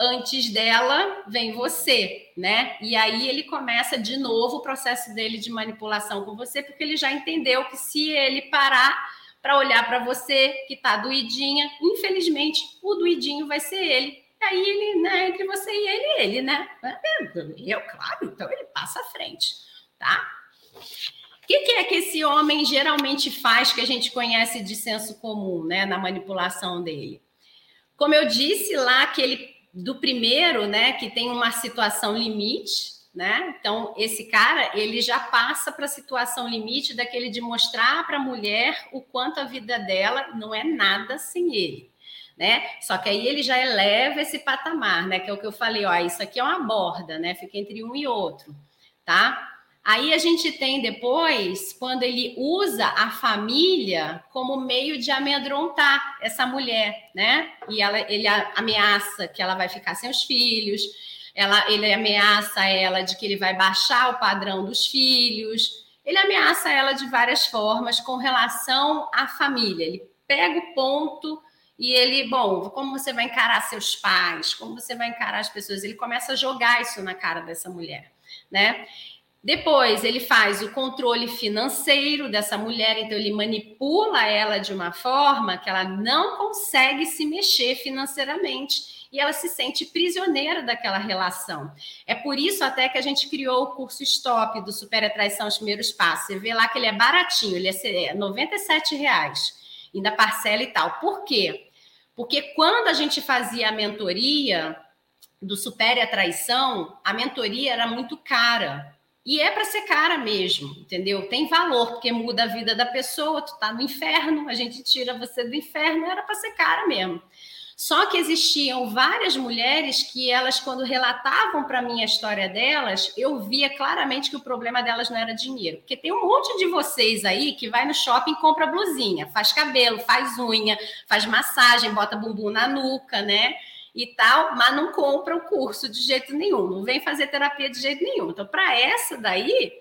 Antes dela vem você, né? E aí ele começa de novo o processo dele de manipulação com você, porque ele já entendeu que se ele parar para olhar para você que tá doidinha, infelizmente o doidinho vai ser ele aí ele, né, entre você e ele, ele, né? Eu, claro, então ele passa à frente, tá? O que, que, é que esse homem geralmente faz que a gente conhece de senso comum, né, na manipulação dele? Como eu disse lá, que ele do primeiro, né, que tem uma situação limite, né? Então esse cara ele já passa para a situação limite daquele de mostrar para a mulher o quanto a vida dela não é nada sem ele né? Só que aí ele já eleva esse patamar, né? Que é o que eu falei, ó, isso aqui é uma borda, né? Fica entre um e outro, tá? Aí a gente tem depois, quando ele usa a família como meio de amedrontar essa mulher, né? E ela, ele ameaça que ela vai ficar sem os filhos, ela, ele ameaça ela de que ele vai baixar o padrão dos filhos, ele ameaça ela de várias formas com relação à família. Ele pega o ponto e ele, bom, como você vai encarar seus pais? Como você vai encarar as pessoas? Ele começa a jogar isso na cara dessa mulher, né? Depois ele faz o controle financeiro dessa mulher, então ele manipula ela de uma forma que ela não consegue se mexer financeiramente e ela se sente prisioneira daquela relação. É por isso até que a gente criou o curso Stop do Super Atraição os Primeiros Passos. Você vê lá que ele é baratinho, ele é 97 reais, ainda parcela e tal. Por quê? Porque quando a gente fazia a mentoria do Supere a Traição, a mentoria era muito cara. E é para ser cara mesmo, entendeu? Tem valor, porque muda a vida da pessoa, tu tá no inferno, a gente tira você do inferno, era para ser cara mesmo. Só que existiam várias mulheres que elas, quando relatavam para mim a história delas, eu via claramente que o problema delas não era dinheiro. Porque tem um monte de vocês aí que vai no shopping compra blusinha, faz cabelo, faz unha, faz massagem, bota bumbum na nuca, né? E tal, mas não compra o curso de jeito nenhum, não vem fazer terapia de jeito nenhum. Então, para essa daí,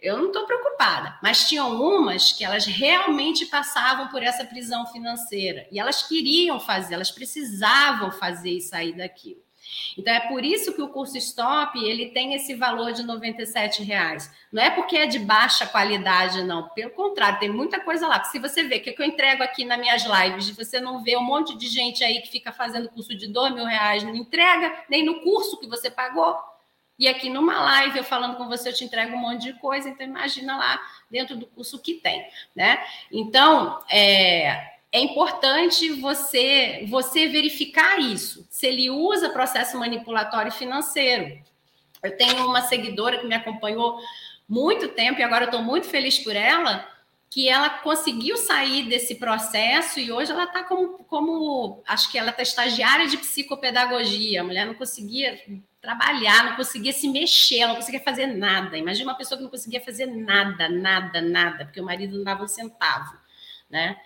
eu não estou preocupada, mas tinham umas que elas realmente passavam por essa prisão financeira e elas queriam fazer, elas precisavam fazer e sair daquilo. Então é por isso que o curso Stop ele tem esse valor de R$ reais. Não é porque é de baixa qualidade, não. Pelo contrário, tem muita coisa lá. Se você vê o que eu entrego aqui nas minhas lives, você não vê um monte de gente aí que fica fazendo curso de mil reais, não entrega nem no curso que você pagou. E aqui numa live, eu falando com você, eu te entrego um monte de coisa, então imagina lá dentro do curso que tem, né? Então, é, é importante você, você verificar isso, se ele usa processo manipulatório financeiro. Eu tenho uma seguidora que me acompanhou muito tempo e agora eu estou muito feliz por ela, que ela conseguiu sair desse processo e hoje ela está como, como, acho que ela está estagiária de psicopedagogia. A mulher não conseguia trabalhar, não conseguia se mexer, não conseguia fazer nada. Imagina uma pessoa que não conseguia fazer nada, nada, nada, porque o marido não dava um centavo, né?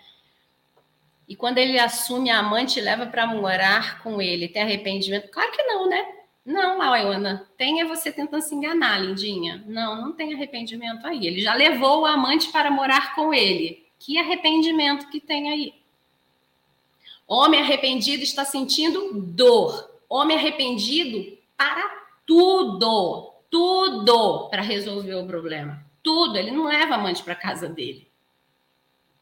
E quando ele assume a amante e leva para morar com ele, tem arrependimento? Claro que não, né? Não, Lauana, tem é você tentando se enganar, lindinha. Não, não tem arrependimento aí. Ele já levou o amante para morar com ele. Que arrependimento que tem aí? Homem arrependido está sentindo dor. Homem arrependido para tudo, tudo para resolver o problema. Tudo. Ele não leva amante para casa dele.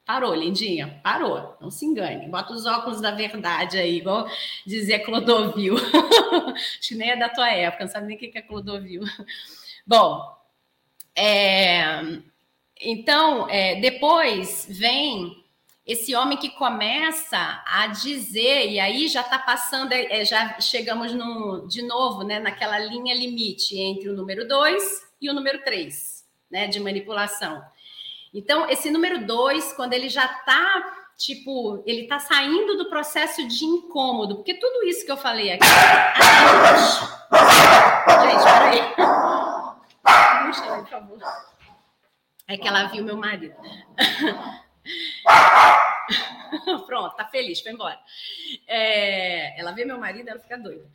Parou, lindinha, parou. Não se engane. Bota os óculos da verdade aí, igual dizia Clodovil. Acho que nem é da tua época, não sabe nem o que é Clodovil. Bom, é, então, é, depois vem esse homem que começa a dizer, e aí já está passando, é, já chegamos no, de novo né, naquela linha limite entre o número 2 e o número 3, né, de manipulação. Então, esse número dois, quando ele já está tipo, ele está saindo do processo de incômodo, porque tudo isso que eu falei aqui. Gente, peraí. Puxa, por favor. É que ela viu meu marido. Pronto, tá feliz, foi embora. É, ela vê meu marido, ela fica doida.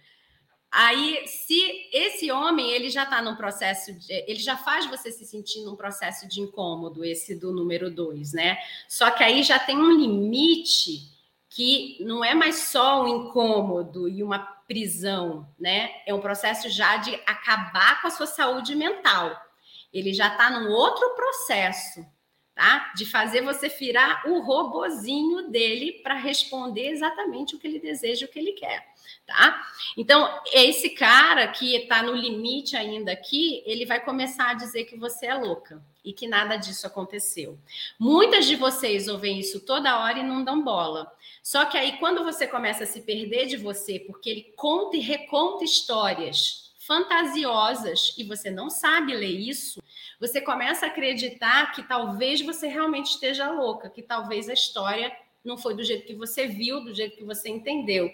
Aí, se esse homem ele já está num processo, de, ele já faz você se sentir num processo de incômodo, esse do número dois, né? Só que aí já tem um limite que não é mais só um incômodo e uma prisão, né? É um processo já de acabar com a sua saúde mental. Ele já está num outro processo, tá? De fazer você virar o robozinho dele para responder exatamente o que ele deseja, o que ele quer tá? Então, esse cara que está no limite ainda aqui, ele vai começar a dizer que você é louca e que nada disso aconteceu. Muitas de vocês ouvem isso toda hora e não dão bola. Só que aí, quando você começa a se perder de você, porque ele conta e reconta histórias fantasiosas e você não sabe ler isso, você começa a acreditar que talvez você realmente esteja louca, que talvez a história não foi do jeito que você viu, do jeito que você entendeu.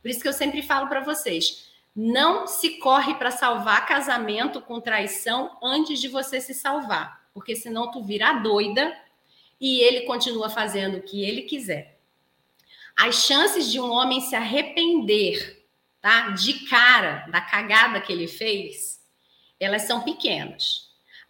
Por isso que eu sempre falo para vocês: não se corre para salvar casamento com traição antes de você se salvar, porque senão tu vira doida e ele continua fazendo o que ele quiser. As chances de um homem se arrepender, tá? De cara da cagada que ele fez, elas são pequenas.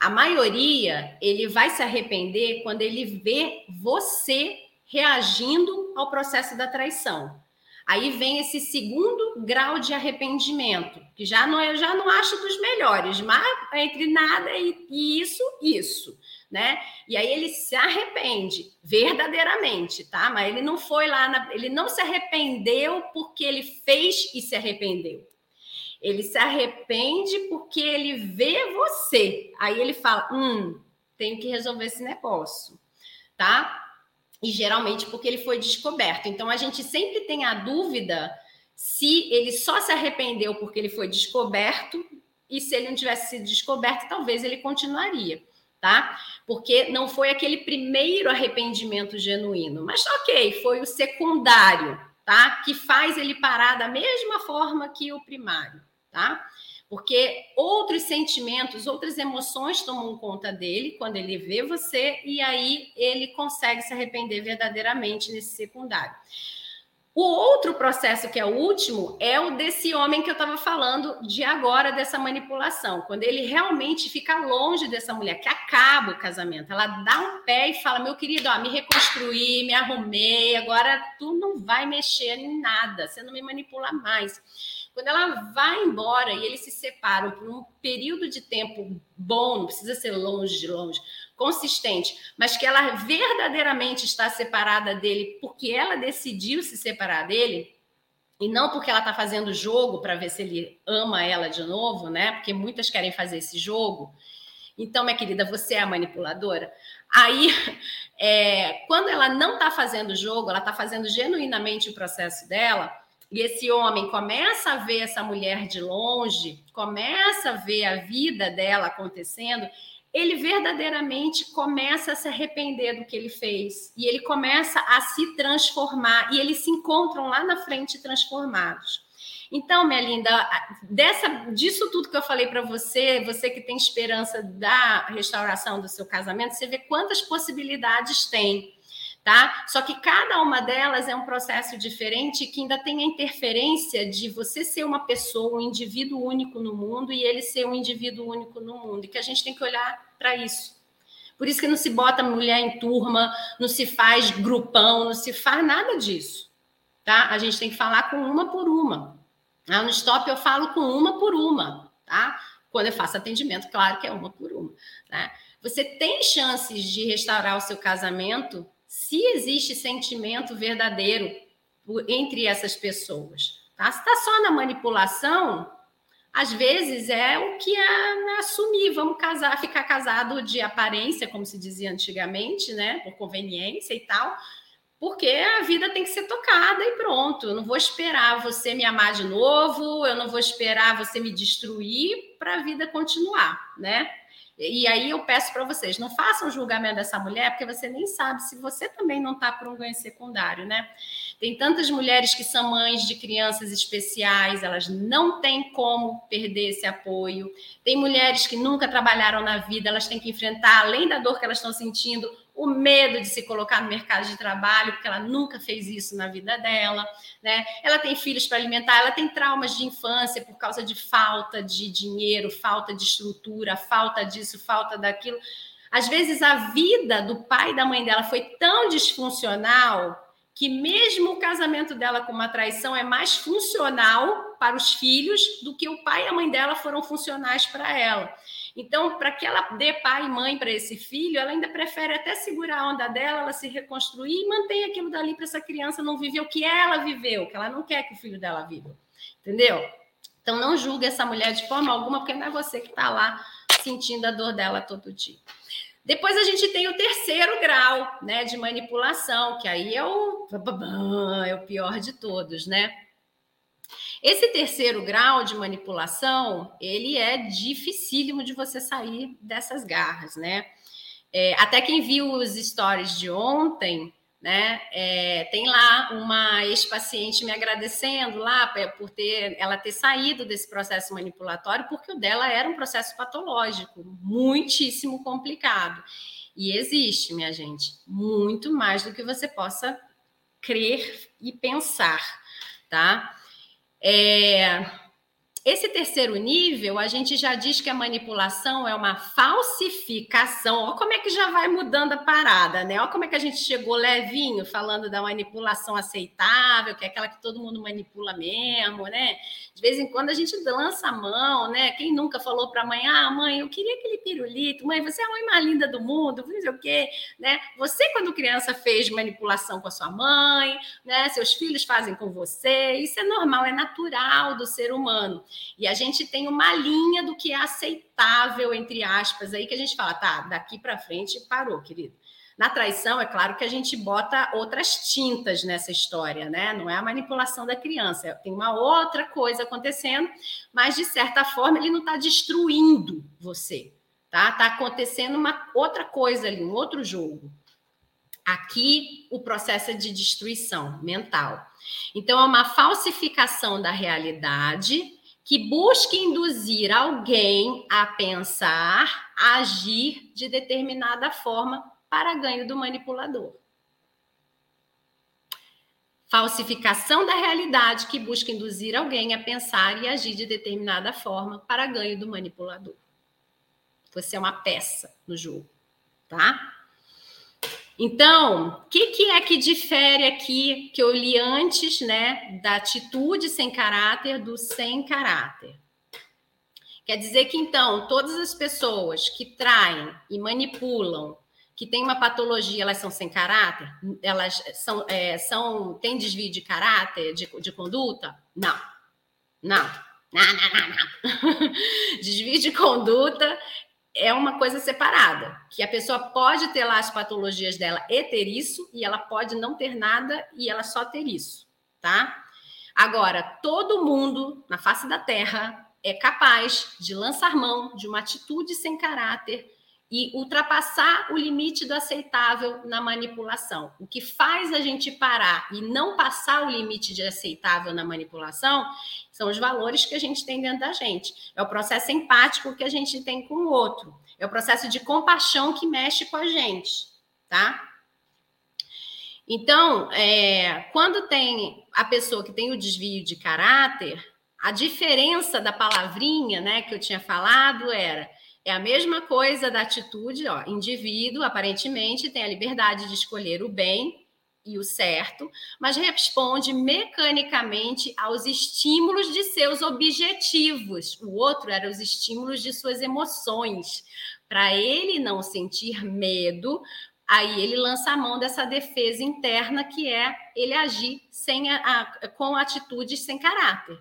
A maioria, ele vai se arrepender quando ele vê você reagindo ao processo da traição. Aí vem esse segundo grau de arrependimento, que já não é, já não acho dos melhores, mas entre nada e, e isso, isso, né? E aí ele se arrepende verdadeiramente, tá? Mas ele não foi lá, na, ele não se arrependeu porque ele fez e se arrependeu. Ele se arrepende porque ele vê você. Aí ele fala: hum, tenho que resolver esse negócio, tá? e geralmente porque ele foi descoberto. Então a gente sempre tem a dúvida se ele só se arrependeu porque ele foi descoberto e se ele não tivesse sido descoberto, talvez ele continuaria, tá? Porque não foi aquele primeiro arrependimento genuíno, mas ok, foi o secundário, tá? Que faz ele parar da mesma forma que o primário, tá? porque outros sentimentos, outras emoções tomam conta dele quando ele vê você e aí ele consegue se arrepender verdadeiramente nesse secundário. O outro processo, que é o último, é o desse homem que eu estava falando de agora, dessa manipulação. Quando ele realmente fica longe dessa mulher, que acaba o casamento. Ela dá um pé e fala: Meu querido, ó, me reconstruí, me arrumei, agora tu não vai mexer em nada, você não me manipula mais. Quando ela vai embora e eles se separam por um período de tempo bom, não precisa ser longe de longe, consistente, mas que ela verdadeiramente está separada dele porque ela decidiu se separar dele, e não porque ela está fazendo jogo para ver se ele ama ela de novo, né? Porque muitas querem fazer esse jogo. Então, minha querida, você é a manipuladora. Aí, é, quando ela não está fazendo jogo, ela está fazendo genuinamente o processo dela, e esse homem começa a ver essa mulher de longe, começa a ver a vida dela acontecendo, ele verdadeiramente começa a se arrepender do que ele fez e ele começa a se transformar e eles se encontram lá na frente transformados. Então, minha linda, dessa, disso tudo que eu falei para você, você que tem esperança da restauração do seu casamento, você vê quantas possibilidades tem tá? Só que cada uma delas é um processo diferente que ainda tem a interferência de você ser uma pessoa, um indivíduo único no mundo e ele ser um indivíduo único no mundo, e que a gente tem que olhar para isso. Por isso que não se bota mulher em turma, não se faz grupão, não se faz nada disso, tá? A gente tem que falar com uma por uma. Ah, no stop eu falo com uma por uma, tá? Quando eu faço atendimento, claro que é uma por uma, né? Você tem chances de restaurar o seu casamento se existe sentimento verdadeiro entre essas pessoas. Tá? Se está só na manipulação, às vezes é o que é né, assumir, vamos casar, ficar casado de aparência, como se dizia antigamente, né? Por conveniência e tal, porque a vida tem que ser tocada e pronto. Eu não vou esperar você me amar de novo, eu não vou esperar você me destruir para a vida continuar, né? E aí eu peço para vocês, não façam julgamento dessa mulher, porque você nem sabe se você também não está por um ganho secundário, né? Tem tantas mulheres que são mães de crianças especiais, elas não têm como perder esse apoio. Tem mulheres que nunca trabalharam na vida, elas têm que enfrentar, além da dor que elas estão sentindo, o medo de se colocar no mercado de trabalho, porque ela nunca fez isso na vida dela, né? Ela tem filhos para alimentar, ela tem traumas de infância por causa de falta de dinheiro, falta de estrutura, falta disso, falta daquilo. Às vezes a vida do pai e da mãe dela foi tão disfuncional que mesmo o casamento dela com uma traição é mais funcional para os filhos do que o pai e a mãe dela foram funcionais para ela. Então, para que ela dê pai e mãe para esse filho, ela ainda prefere até segurar a onda dela, ela se reconstruir e manter aquilo dali para essa criança não viver o que ela viveu, que ela não quer que o filho dela viva. Entendeu? Então, não julgue essa mulher de forma alguma, porque não é você que está lá sentindo a dor dela todo dia. Depois a gente tem o terceiro grau, né, de manipulação, que aí é o é o pior de todos, né? Esse terceiro grau de manipulação, ele é dificílimo de você sair dessas garras, né? É, até quem viu os stories de ontem, né? É, tem lá uma ex-paciente me agradecendo lá por ter ela ter saído desse processo manipulatório, porque o dela era um processo patológico, muitíssimo complicado. E existe, minha gente, muito mais do que você possa crer e pensar, tá? É, esse terceiro nível, a gente já diz que a manipulação é uma falsificação. Olha como é que já vai mudando a parada, né? Olha como é que a gente chegou levinho falando da manipulação aceitável, que é aquela que todo mundo manipula mesmo, né? De vez em quando a gente lança a mão, né? Quem nunca falou para a mãe: ah, mãe, eu queria aquele pirulito, mãe, você é a mãe mais linda do mundo, não sei o quê, né? Você, quando criança, fez manipulação com a sua mãe, né? Seus filhos fazem com você, isso é normal, é natural do ser humano. E a gente tem uma linha do que é aceitável, entre aspas, aí que a gente fala, tá, daqui para frente parou, querido. Na traição, é claro que a gente bota outras tintas nessa história, né? Não é a manipulação da criança, tem uma outra coisa acontecendo, mas de certa forma ele não está destruindo você, tá? Está acontecendo uma outra coisa ali, um outro jogo. Aqui o processo é de destruição mental. Então é uma falsificação da realidade que busque induzir alguém a pensar, a agir de determinada forma para ganho do manipulador. Falsificação da realidade que busca induzir alguém a pensar e agir de determinada forma para ganho do manipulador. Você é uma peça no jogo, tá? Então, o que, que, é que difere aqui que eu li antes, né, da atitude sem caráter do sem caráter? Quer dizer que então todas as pessoas que traem e manipulam, que têm uma patologia, elas são sem caráter? Elas são, é, são têm desvio de caráter, de, de conduta? Não, não. Não, não, não, não. Desvio de conduta é uma coisa separada, que a pessoa pode ter lá as patologias dela e ter isso, e ela pode não ter nada e ela só ter isso, tá? Agora, todo mundo na face da Terra é capaz de lançar mão de uma atitude sem caráter e ultrapassar o limite do aceitável na manipulação. O que faz a gente parar e não passar o limite de aceitável na manipulação são os valores que a gente tem dentro da gente. É o processo empático que a gente tem com o outro. É o processo de compaixão que mexe com a gente, tá? Então, é, quando tem a pessoa que tem o desvio de caráter, a diferença da palavrinha, né, que eu tinha falado era é a mesma coisa da atitude, ó. Indivíduo, aparentemente, tem a liberdade de escolher o bem e o certo, mas responde mecanicamente aos estímulos de seus objetivos. O outro era os estímulos de suas emoções. Para ele não sentir medo, aí ele lança a mão dessa defesa interna que é ele agir sem a, a, com atitudes sem caráter.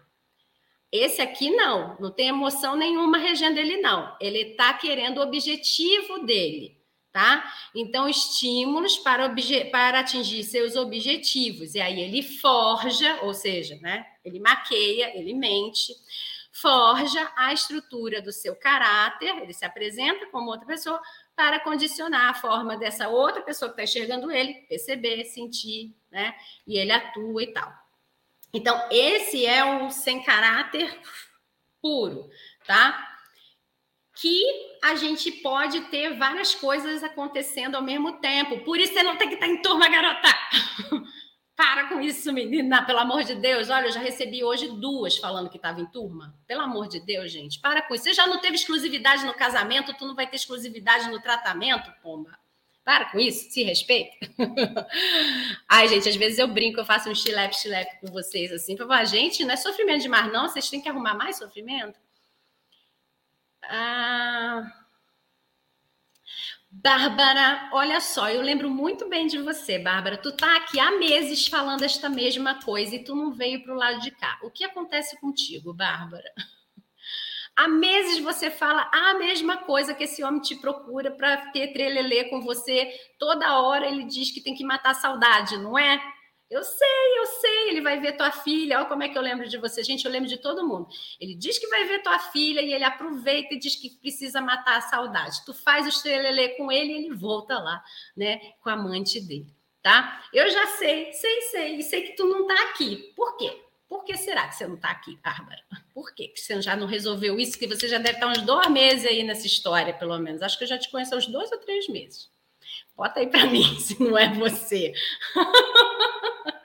Esse aqui não, não tem emoção nenhuma regendo ele, não. Ele está querendo o objetivo dele, tá? Então, estímulos para, para atingir seus objetivos. E aí ele forja, ou seja, né? Ele maqueia, ele mente, forja a estrutura do seu caráter, ele se apresenta como outra pessoa para condicionar a forma dessa outra pessoa que está enxergando ele, perceber, sentir, né? E ele atua e tal. Então, esse é o sem caráter puro, tá? Que a gente pode ter várias coisas acontecendo ao mesmo tempo. Por isso você não tem que estar em turma, garota. Para com isso, menina, pelo amor de Deus. Olha, eu já recebi hoje duas falando que estava em turma. Pelo amor de Deus, gente, para com isso. Você já não teve exclusividade no casamento, tu não vai ter exclusividade no tratamento, pomba. Para com isso, se respeita. Ai, gente, às vezes eu brinco, eu faço um chilepe, chilepe com vocês, assim, para falar, gente, não é sofrimento demais, não, vocês têm que arrumar mais sofrimento. Ah... Bárbara, olha só, eu lembro muito bem de você, Bárbara. Tu tá aqui há meses falando esta mesma coisa e tu não veio para o lado de cá. O que acontece contigo, Bárbara? Há meses você fala a mesma coisa que esse homem te procura para ter trelelê com você. Toda hora ele diz que tem que matar a saudade, não é? Eu sei, eu sei, ele vai ver tua filha. Olha como é que eu lembro de você. Gente, eu lembro de todo mundo. Ele diz que vai ver tua filha e ele aproveita e diz que precisa matar a saudade. Tu faz o trelelê com ele e ele volta lá, né, com a amante dele, tá? Eu já sei, sei, sei, e sei que tu não tá aqui. Por quê? Por que será que você não está aqui, Bárbara? Por que você já não resolveu isso? Que você já deve estar uns dois meses aí nessa história, pelo menos. Acho que eu já te conheço há uns dois ou três meses. Bota aí para mim, se não é você.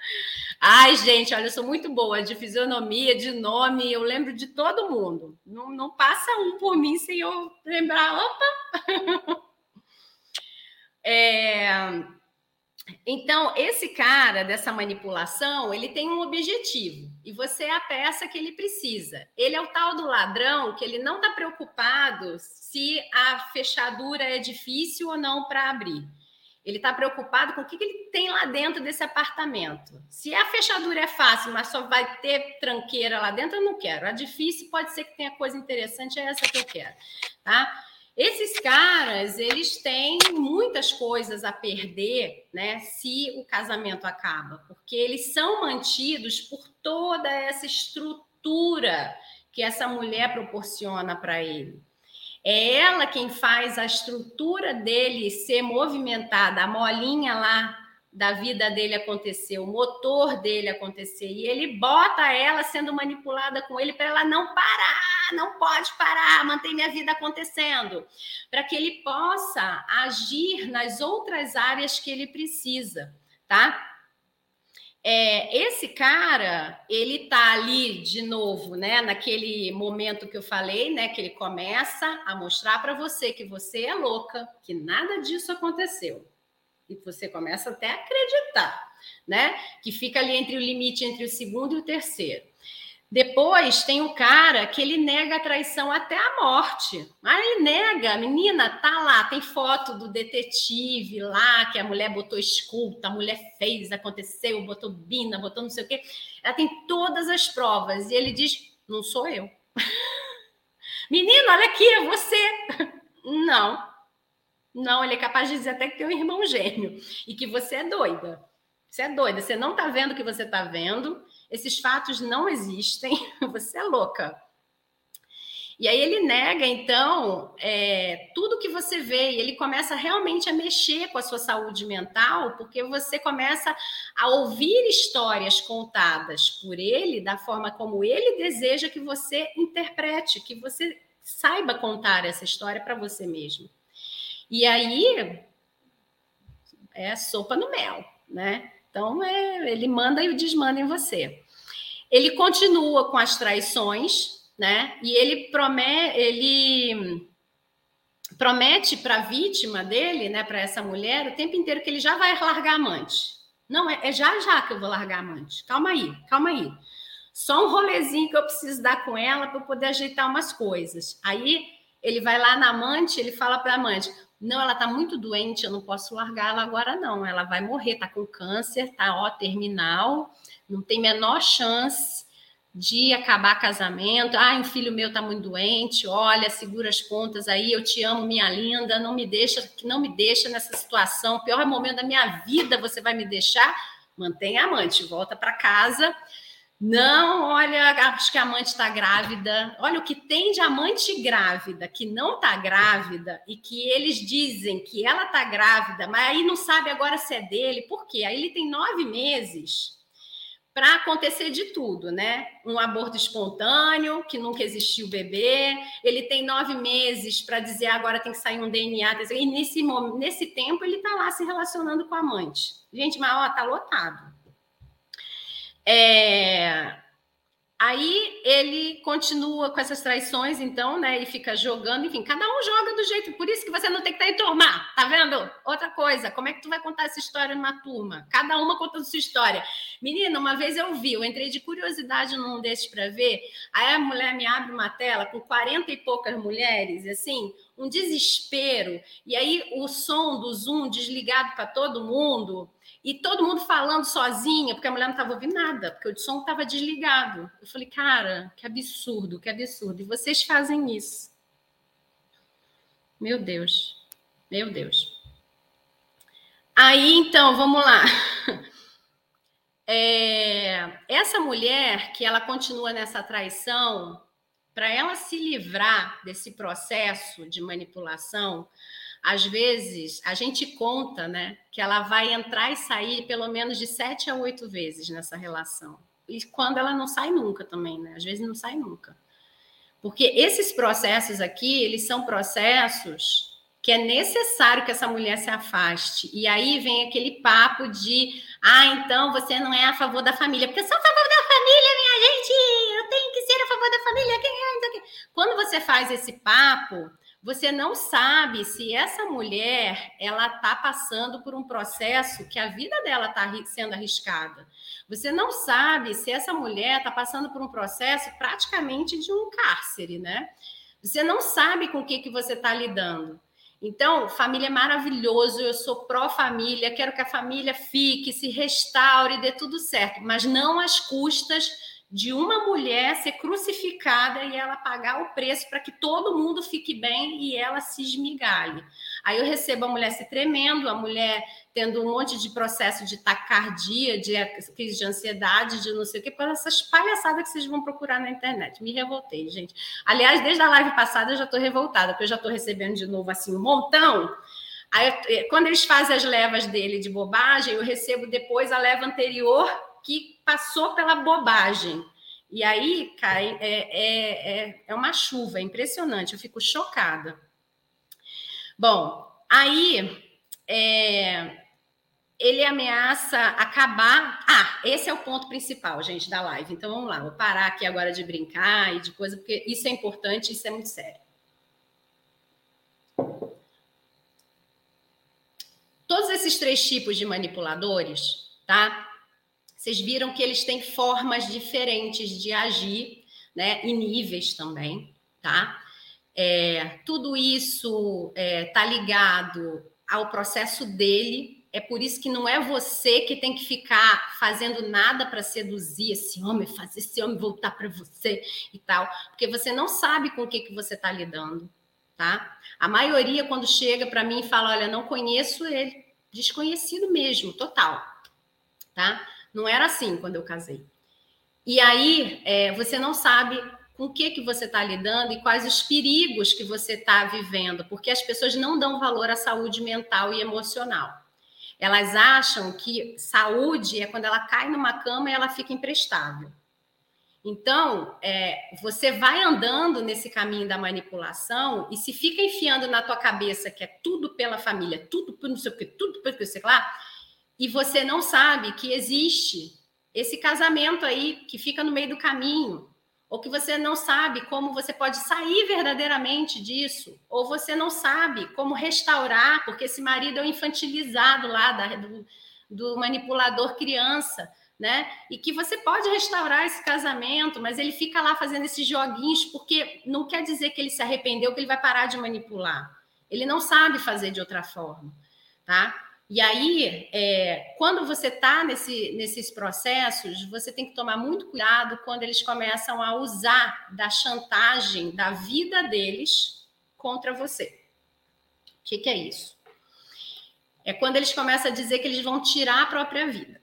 Ai, gente, olha, eu sou muito boa de fisionomia, de nome, eu lembro de todo mundo. Não, não passa um por mim sem eu lembrar. Opa! É, então, esse cara dessa manipulação, ele tem um objetivo e você é a peça que ele precisa. Ele é o tal do ladrão que ele não está preocupado se a fechadura é difícil ou não para abrir. Ele está preocupado com o que, que ele tem lá dentro desse apartamento. Se a fechadura é fácil, mas só vai ter tranqueira lá dentro, eu não quero. A difícil pode ser que tenha coisa interessante, é essa que eu quero, tá? Esses caras, eles têm muitas coisas a perder, né, se o casamento acaba, porque eles são mantidos por toda essa estrutura que essa mulher proporciona para ele. É ela quem faz a estrutura dele ser movimentada, a molinha lá da vida dele acontecer, o motor dele acontecer, e ele bota ela sendo manipulada com ele para ela não parar, não pode parar, mantém minha vida acontecendo, para que ele possa agir nas outras áreas que ele precisa, tá? É, esse cara, ele tá ali de novo, né? Naquele momento que eu falei, né? Que ele começa a mostrar para você que você é louca, que nada disso aconteceu e você começa até a acreditar, né? Que fica ali entre o limite entre o segundo e o terceiro. Depois tem o cara que ele nega a traição até a morte. Aí ele nega, menina, tá lá, tem foto do detetive lá, que a mulher botou escuta, a mulher fez, aconteceu, botou bina, botou não sei o quê. Ela tem todas as provas. E ele diz: não sou eu. Menino, olha aqui, é você. Não, não, ele é capaz de dizer até que tem um irmão gêmeo e que você é doida. Você é doida, você não está vendo o que você está vendo Esses fatos não existem. Você é louca. E aí ele nega, então, é, tudo que você vê, e ele começa realmente a mexer com a sua saúde mental, porque você começa a ouvir histórias contadas por ele da forma como ele deseja que você interprete, que você saiba contar essa história para você mesmo. E aí é sopa no mel, né? Então é, ele manda e desmanda em você. Ele continua com as traições, né? E ele promete, ele promete para a vítima dele, né, para essa mulher, o tempo inteiro que ele já vai largar amante. Não, é, é já já que eu vou largar amante. Calma aí, calma aí. Só um rolezinho que eu preciso dar com ela para poder ajeitar umas coisas. Aí ele vai lá na amante, ele fala para a amante: "Não, ela está muito doente, eu não posso largar ela agora não. Ela vai morrer, está com câncer, tá ó terminal, não tem menor chance de acabar casamento. Ah, um filho meu está muito doente. Olha, segura as pontas aí. Eu te amo, minha linda. Não me deixa, não me deixa nessa situação. Pior momento da minha vida, você vai me deixar? Mantém a amante, volta para casa. Não, olha, acho que a amante está grávida. Olha o que tem de amante grávida que não está grávida e que eles dizem que ela está grávida, mas aí não sabe agora se é dele. Por quê? Aí ele tem nove meses para acontecer de tudo, né? Um aborto espontâneo, que nunca existiu bebê, ele tem nove meses para dizer agora tem que sair um DNA, e nesse, nesse tempo ele está lá se relacionando com a amante. Gente, mas ó, tá lotado. É, Aí ele continua com essas traições, então, né? E fica jogando, enfim, cada um joga do jeito. Por isso que você não tem que estar em turma, tá vendo? Outra coisa, como é que tu vai contar essa história numa turma? Cada uma contando sua história. Menina, uma vez eu vi, eu entrei de curiosidade num desses para ver. Aí a mulher me abre uma tela com 40 e poucas mulheres, assim, um desespero. E aí o som do Zoom desligado para todo mundo e todo mundo falando sozinha, porque a mulher não estava ouvindo nada, porque o som estava desligado. Eu falei, cara, que absurdo, que absurdo. E vocês fazem isso. Meu Deus, meu Deus. Aí, então, vamos lá. É, essa mulher que ela continua nessa traição, para ela se livrar desse processo de manipulação, às vezes a gente conta, né, que ela vai entrar e sair pelo menos de sete a oito vezes nessa relação. E quando ela não sai nunca também, né? Às vezes não sai nunca. Porque esses processos aqui, eles são processos que é necessário que essa mulher se afaste. E aí vem aquele papo de, ah, então você não é a favor da família, porque eu sou a favor da família, minha gente, eu tenho que ser a favor da família. Quando você faz esse papo, você não sabe se essa mulher ela está passando por um processo que a vida dela está sendo arriscada. Você não sabe se essa mulher está passando por um processo praticamente de um cárcere, né? Você não sabe com o que, que você está lidando. Então, família é maravilhoso, eu sou pró-família, quero que a família fique, se restaure, dê tudo certo, mas não às custas de uma mulher ser crucificada e ela pagar o preço para que todo mundo fique bem e ela se esmigalhe. Aí eu recebo a mulher se tremendo, a mulher tendo um monte de processo de taquicardia, de crise de ansiedade, de não sei o que, por essas palhaçadas que vocês vão procurar na internet. Me revoltei, gente. Aliás, desde a live passada eu já estou revoltada, porque eu já estou recebendo de novo assim um montão. Aí, eh, quando eles fazem as levas dele de bobagem, eu recebo depois a leva anterior que passou pela bobagem. E aí, cai, é, é, é, é uma chuva, é impressionante, eu fico chocada. Bom, aí é, ele ameaça acabar. Ah, esse é o ponto principal, gente, da live. Então vamos lá, vou parar aqui agora de brincar e de coisa, porque isso é importante, isso é muito sério. Todos esses três tipos de manipuladores, tá? Vocês viram que eles têm formas diferentes de agir, né? E níveis também, tá? É, tudo isso está é, tá ligado ao processo dele. É por isso que não é você que tem que ficar fazendo nada para seduzir esse homem, fazer esse homem voltar para você e tal, porque você não sabe com o que, que você está lidando, tá? A maioria, quando chega para mim e fala, olha, não conheço ele, desconhecido mesmo, total, tá? Não era assim quando eu casei. E aí é, você não sabe com o que, que você está lidando e quais os perigos que você está vivendo, porque as pessoas não dão valor à saúde mental e emocional. Elas acham que saúde é quando ela cai numa cama e ela fica imprestável. Então, é, você vai andando nesse caminho da manipulação e se fica enfiando na tua cabeça que é tudo pela família, tudo por não sei o que, tudo por não sei lá, e você não sabe que existe esse casamento aí que fica no meio do caminho, ou que você não sabe como você pode sair verdadeiramente disso, ou você não sabe como restaurar, porque esse marido é o infantilizado lá da, do, do manipulador criança né? E que você pode restaurar esse casamento, mas ele fica lá fazendo esses joguinhos porque não quer dizer que ele se arrependeu, que ele vai parar de manipular. Ele não sabe fazer de outra forma, tá? E aí, é, quando você está nesse, nesses processos, você tem que tomar muito cuidado quando eles começam a usar da chantagem da vida deles contra você. O que, que é isso? É quando eles começam a dizer que eles vão tirar a própria vida.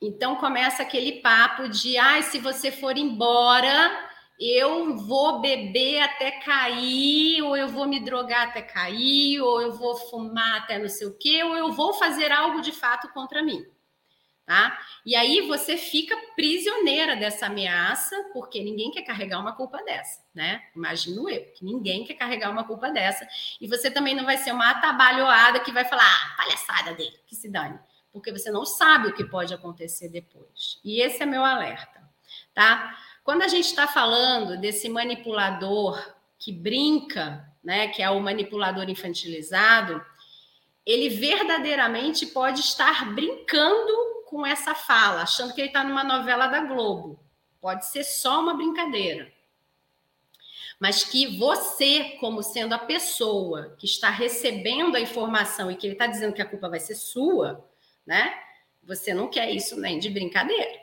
Então começa aquele papo de, ai, ah, se você for embora, eu vou beber até cair, ou eu vou me drogar até cair, ou eu vou fumar até não sei o quê, ou eu vou fazer algo de fato contra mim. Tá? E aí você fica prisioneira dessa ameaça, porque ninguém quer carregar uma culpa dessa, né? Imagino eu, que ninguém quer carregar uma culpa dessa. E você também não vai ser uma atabalhoada que vai falar, ah, palhaçada dele, que se dane porque você não sabe o que pode acontecer depois. E esse é meu alerta, tá? Quando a gente está falando desse manipulador que brinca, né, que é o manipulador infantilizado, ele verdadeiramente pode estar brincando com essa fala, achando que ele está numa novela da Globo. Pode ser só uma brincadeira. Mas que você, como sendo a pessoa que está recebendo a informação e que ele está dizendo que a culpa vai ser sua, né? Você não quer isso nem de brincadeira.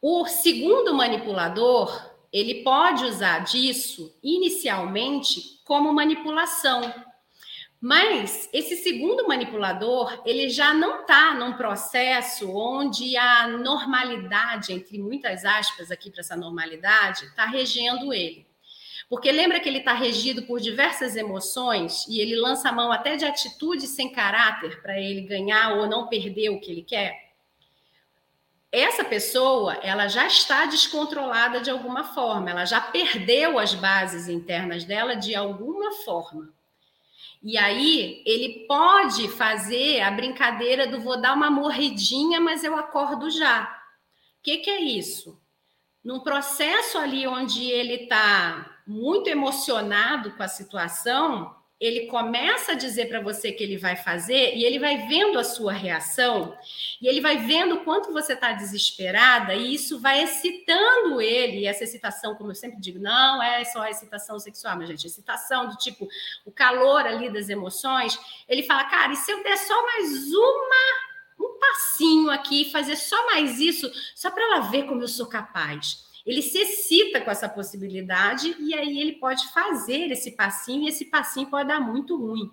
O segundo manipulador, ele pode usar disso inicialmente como manipulação. Mas esse segundo manipulador, ele já não está num processo onde a normalidade, entre muitas aspas aqui para essa normalidade, está regendo ele. Porque lembra que ele está regido por diversas emoções e ele lança a mão até de atitudes sem caráter para ele ganhar ou não perder o que ele quer? Essa pessoa, ela já está descontrolada de alguma forma, ela já perdeu as bases internas dela de alguma forma. E aí ele pode fazer a brincadeira do vou dar uma morridinha, mas eu acordo já. O que, que é isso? Num processo ali onde ele está muito emocionado com a situação, ele começa a dizer para você que ele vai fazer e ele vai vendo a sua reação e ele vai vendo quanto você está desesperada e isso vai excitando ele. E essa excitação, como eu sempre digo, não é só a excitação sexual, mas gente, excitação do tipo o calor ali das emoções. Ele fala, cara, e se eu der só mais uma um passinho aqui, fazer só mais isso, só para ela ver como eu sou capaz ele se excita com essa possibilidade e aí ele pode fazer esse passinho e esse passinho pode dar muito ruim,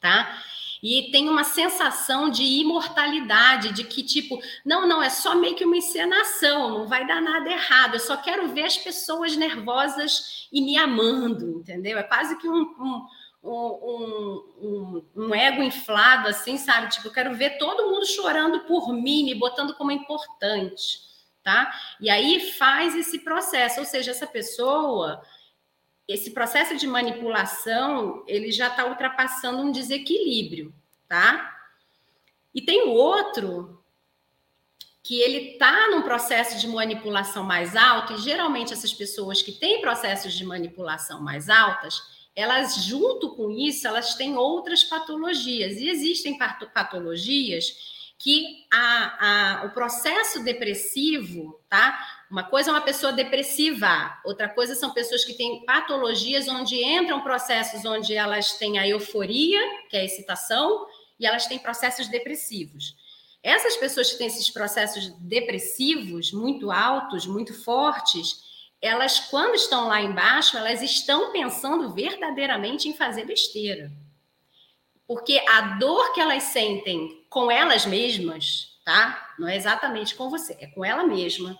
tá? E tem uma sensação de imortalidade, de que, tipo, não, não, é só meio que uma encenação, não vai dar nada errado, eu só quero ver as pessoas nervosas e me amando, entendeu? É quase que um, um, um, um, um ego inflado, assim, sabe? Tipo, eu quero ver todo mundo chorando por mim, me botando como importante tá? E aí faz esse processo, ou seja, essa pessoa, esse processo de manipulação, ele já está ultrapassando um desequilíbrio, tá? E tem o outro que ele está num processo de manipulação mais alto, e geralmente essas pessoas que têm processos de manipulação mais altas, elas, junto com isso, elas têm outras patologias. E existem patologias que a, a, o processo depressivo, tá? Uma coisa é uma pessoa depressiva, outra coisa são pessoas que têm patologias onde entram processos onde elas têm a euforia, que é a excitação, e elas têm processos depressivos. Essas pessoas que têm esses processos depressivos muito altos, muito fortes, elas, quando estão lá embaixo, elas estão pensando verdadeiramente em fazer besteira. Porque a dor que elas sentem com elas mesmas, tá? Não é exatamente com você, é com ela mesma.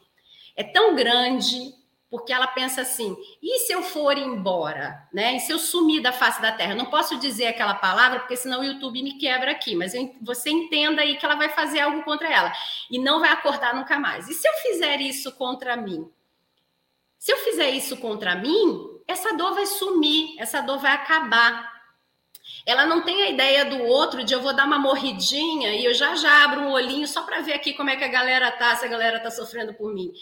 É tão grande porque ela pensa assim: e se eu for embora, né? E se eu sumir da face da terra? não posso dizer aquela palavra porque senão o YouTube me quebra aqui, mas eu, você entenda aí que ela vai fazer algo contra ela e não vai acordar nunca mais. E se eu fizer isso contra mim? Se eu fizer isso contra mim, essa dor vai sumir, essa dor vai acabar. Ela não tem a ideia do outro de eu vou dar uma morridinha e eu já já abro um olhinho só para ver aqui como é que a galera tá, se a galera tá sofrendo por mim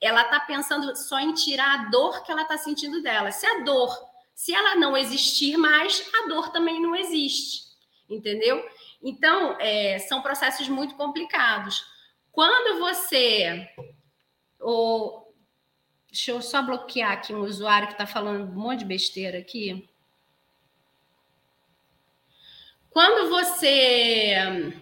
ela está pensando só em tirar a dor que ela está sentindo dela. Se a dor, se ela não existir mais, a dor também não existe, entendeu? Então, é, são processos muito complicados. Quando você. Ou, deixa eu só bloquear aqui um usuário que está falando um monte de besteira aqui. Quando você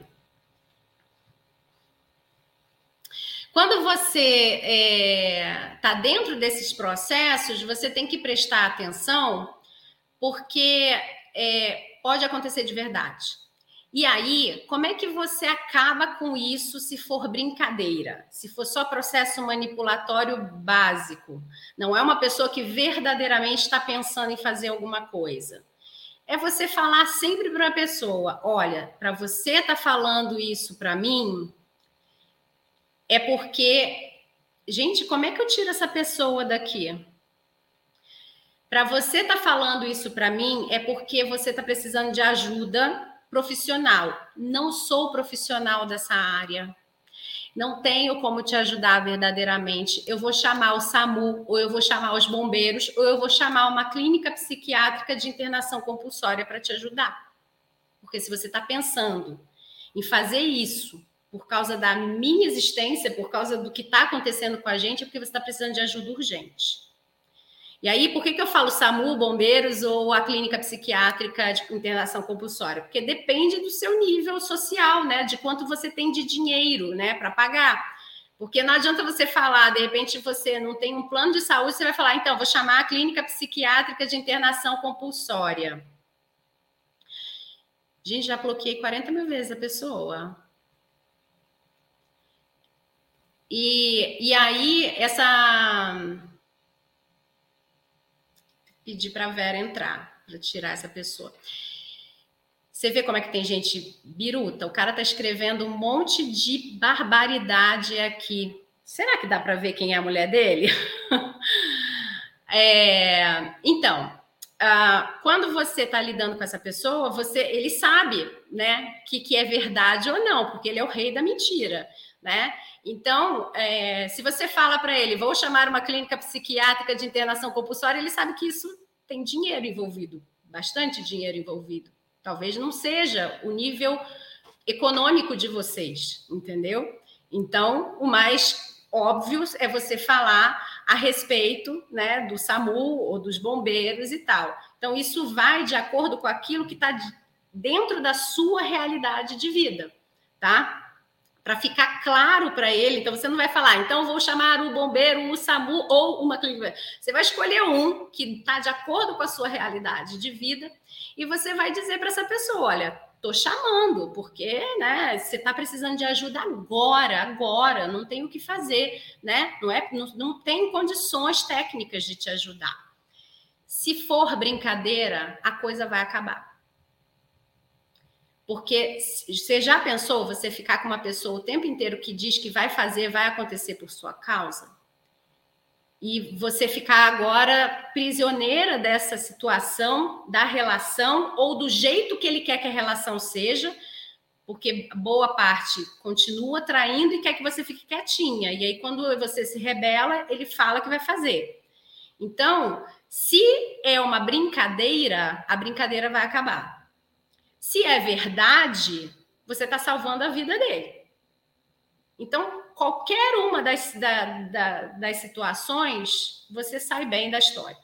Quando você está é, tá dentro desses processos, você tem que prestar atenção, porque é, pode acontecer de verdade. E aí, como é que você acaba com isso se for brincadeira? Se for só processo manipulatório básico? Não é uma pessoa que verdadeiramente está pensando em fazer alguma coisa. É você falar sempre para a pessoa: olha, para você estar tá falando isso para mim, é porque, gente, como é que eu tiro essa pessoa daqui? Para você estar tá falando isso para mim, é porque você está precisando de ajuda profissional. Não sou profissional dessa área. Não tenho como te ajudar verdadeiramente. Eu vou chamar o SAMU, ou eu vou chamar os bombeiros, ou eu vou chamar uma clínica psiquiátrica de internação compulsória para te ajudar. Porque se você está pensando em fazer isso por causa da minha existência, por causa do que está acontecendo com a gente, é porque você está precisando de ajuda urgente. E aí, por que, que eu falo SAMU, bombeiros ou a clínica psiquiátrica de internação compulsória? Porque depende do seu nível social, né? De quanto você tem de dinheiro, né, para pagar. Porque não adianta você falar, de repente você não tem um plano de saúde, você vai falar, então, vou chamar a clínica psiquiátrica de internação compulsória. Gente, já bloqueei 40 mil vezes a pessoa. E, e aí, essa. Pedir para a Vera entrar, para tirar essa pessoa. Você vê como é que tem gente biruta? O cara tá escrevendo um monte de barbaridade aqui. Será que dá para ver quem é a mulher dele? é, então, uh, quando você está lidando com essa pessoa, você, ele sabe, né, que, que é verdade ou não, porque ele é o rei da mentira, né? Então, é, se você fala para ele, vou chamar uma clínica psiquiátrica de internação compulsória, ele sabe que isso tem dinheiro envolvido, bastante dinheiro envolvido. Talvez não seja o nível econômico de vocês, entendeu? Então, o mais óbvio é você falar a respeito né, do SAMU ou dos bombeiros e tal. Então, isso vai de acordo com aquilo que está dentro da sua realidade de vida, tá? Para ficar claro para ele. Então, você não vai falar, então vou chamar o bombeiro, o SAMU ou uma clínica. Você vai escolher um que está de acordo com a sua realidade de vida e você vai dizer para essa pessoa: olha, estou chamando, porque né, você está precisando de ajuda agora, agora, não tem o que fazer, né? Não, é, não, não tem condições técnicas de te ajudar. Se for brincadeira, a coisa vai acabar. Porque você já pensou você ficar com uma pessoa o tempo inteiro que diz que vai fazer, vai acontecer por sua causa? E você ficar agora prisioneira dessa situação, da relação, ou do jeito que ele quer que a relação seja, porque boa parte continua traindo e quer que você fique quietinha. E aí, quando você se rebela, ele fala que vai fazer. Então, se é uma brincadeira, a brincadeira vai acabar. Se é verdade, você está salvando a vida dele. Então, qualquer uma das, da, da, das situações, você sai bem da história,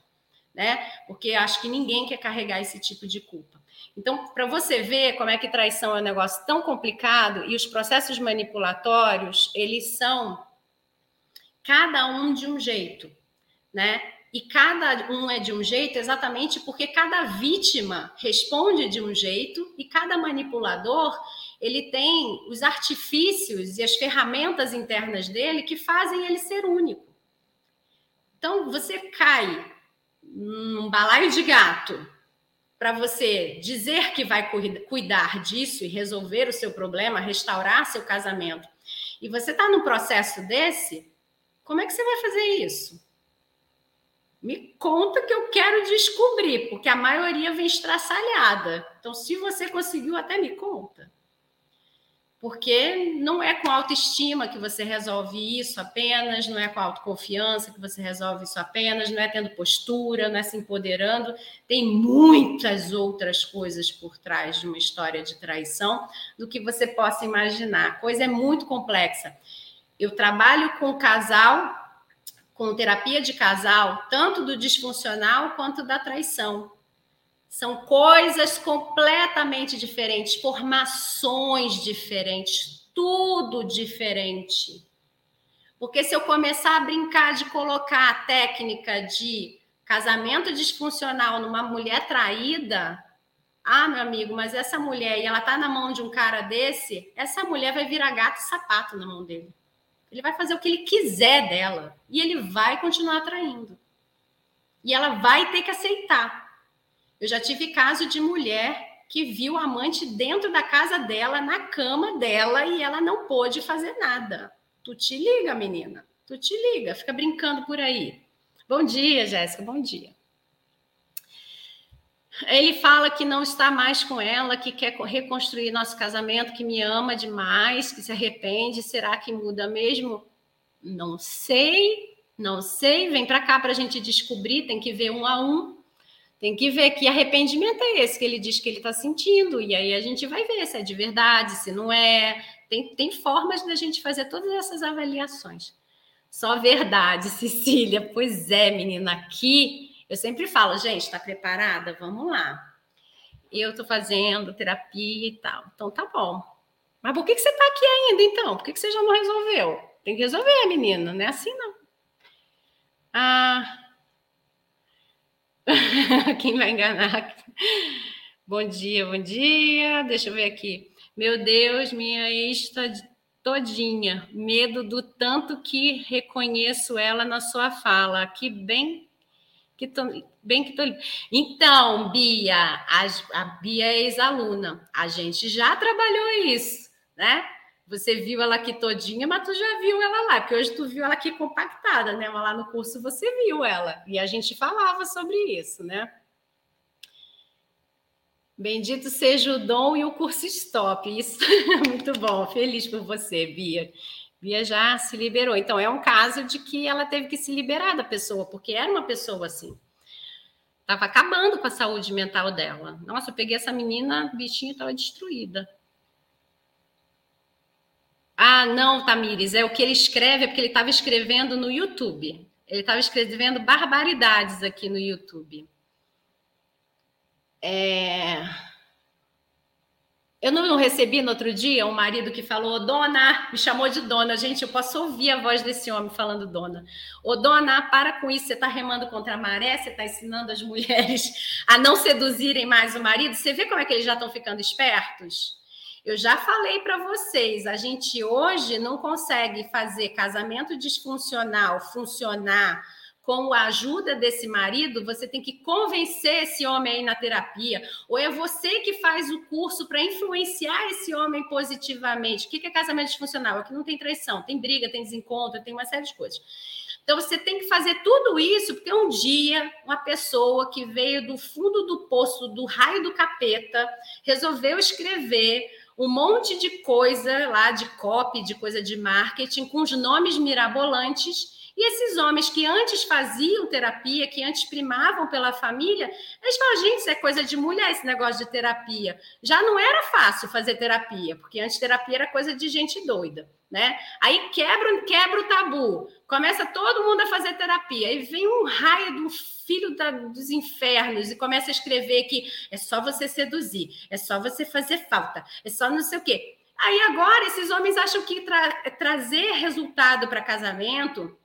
né? Porque acho que ninguém quer carregar esse tipo de culpa. Então, para você ver como é que traição é um negócio tão complicado e os processos manipulatórios, eles são cada um de um jeito, né? E cada um é de um jeito exatamente porque cada vítima responde de um jeito e cada manipulador ele tem os artifícios e as ferramentas internas dele que fazem ele ser único. Então, você cai num balaio de gato para você dizer que vai cuidar disso e resolver o seu problema, restaurar seu casamento, e você está num processo desse, como é que você vai fazer isso? Me conta que eu quero descobrir, porque a maioria vem estraçalhada. Então, se você conseguiu, até me conta. Porque não é com autoestima que você resolve isso apenas, não é com autoconfiança que você resolve isso apenas, não é tendo postura, não é se empoderando. Tem muitas outras coisas por trás de uma história de traição do que você possa imaginar. A coisa é muito complexa. Eu trabalho com casal, com terapia de casal, tanto do disfuncional quanto da traição. São coisas completamente diferentes, formações diferentes, tudo diferente. Porque se eu começar a brincar de colocar a técnica de casamento disfuncional numa mulher traída, ah, meu amigo, mas essa mulher e ela tá na mão de um cara desse, essa mulher vai virar gato e sapato na mão dele. Ele vai fazer o que ele quiser dela e ele vai continuar traindo. E ela vai ter que aceitar. Eu já tive caso de mulher que viu a amante dentro da casa dela, na cama dela, e ela não pôde fazer nada. Tu te liga, menina. Tu te liga, fica brincando por aí. Bom dia, Jéssica, bom dia. Ele fala que não está mais com ela, que quer reconstruir nosso casamento, que me ama demais, que se arrepende. Será que muda mesmo? Não sei, não sei. Vem para cá para a gente descobrir, tem que ver um a um. Tem que ver que arrependimento é esse que ele diz que ele está sentindo, e aí a gente vai ver se é de verdade, se não é. Tem, tem formas da gente fazer todas essas avaliações. Só verdade, Cecília. Pois é, menina, aqui eu sempre falo, gente, está preparada? Vamos lá. Eu estou fazendo terapia e tal. Então tá bom. Mas por que, que você está aqui ainda, então? Por que, que você já não resolveu? Tem que resolver, menina, não é assim não. Ah, Quem vai enganar? Bom dia, bom dia. Deixa eu ver aqui. Meu Deus, minha ex todinha. Medo do tanto que reconheço ela na sua fala. Que bem que tô, bem que tô. Então, Bia, a, a Bia é ex-aluna. A gente já trabalhou isso, né? Você viu ela aqui todinha, mas tu já viu ela lá, porque hoje tu viu ela aqui compactada, né? Mas lá no curso você viu ela. E a gente falava sobre isso, né? Bendito seja o dom e o curso stop. Isso é muito bom. Feliz por você, Bia. Bia já se liberou. Então, é um caso de que ela teve que se liberar da pessoa, porque era uma pessoa assim. Estava acabando com a saúde mental dela. Nossa, eu peguei essa menina, bichinho estava destruída. Ah, não, Tamires, é o que ele escreve, é porque ele estava escrevendo no YouTube. Ele estava escrevendo barbaridades aqui no YouTube. É... Eu não recebi no outro dia um marido que falou, dona, me chamou de dona. Gente, eu posso ouvir a voz desse homem falando dona. Ô, dona, para com isso, você está remando contra a maré, você está ensinando as mulheres a não seduzirem mais o marido. Você vê como é que eles já estão ficando espertos? Eu já falei para vocês, a gente hoje não consegue fazer casamento disfuncional funcionar com a ajuda desse marido, você tem que convencer esse homem aí na terapia, ou é você que faz o curso para influenciar esse homem positivamente. O que é casamento disfuncional? Que não tem traição, tem briga, tem desencontro, tem uma série de coisas. Então você tem que fazer tudo isso, porque um dia uma pessoa que veio do fundo do poço, do raio do capeta, resolveu escrever um monte de coisa lá de copy, de coisa de marketing, com os nomes mirabolantes. E esses homens que antes faziam terapia, que antes primavam pela família, eles falam, gente, isso é coisa de mulher, esse negócio de terapia. Já não era fácil fazer terapia, porque antes terapia era coisa de gente doida, né? Aí quebra, quebra o tabu, começa todo mundo a fazer terapia, aí vem um raio do filho da, dos infernos e começa a escrever que é só você seduzir, é só você fazer falta, é só não sei o quê. Aí agora esses homens acham que tra trazer resultado para casamento,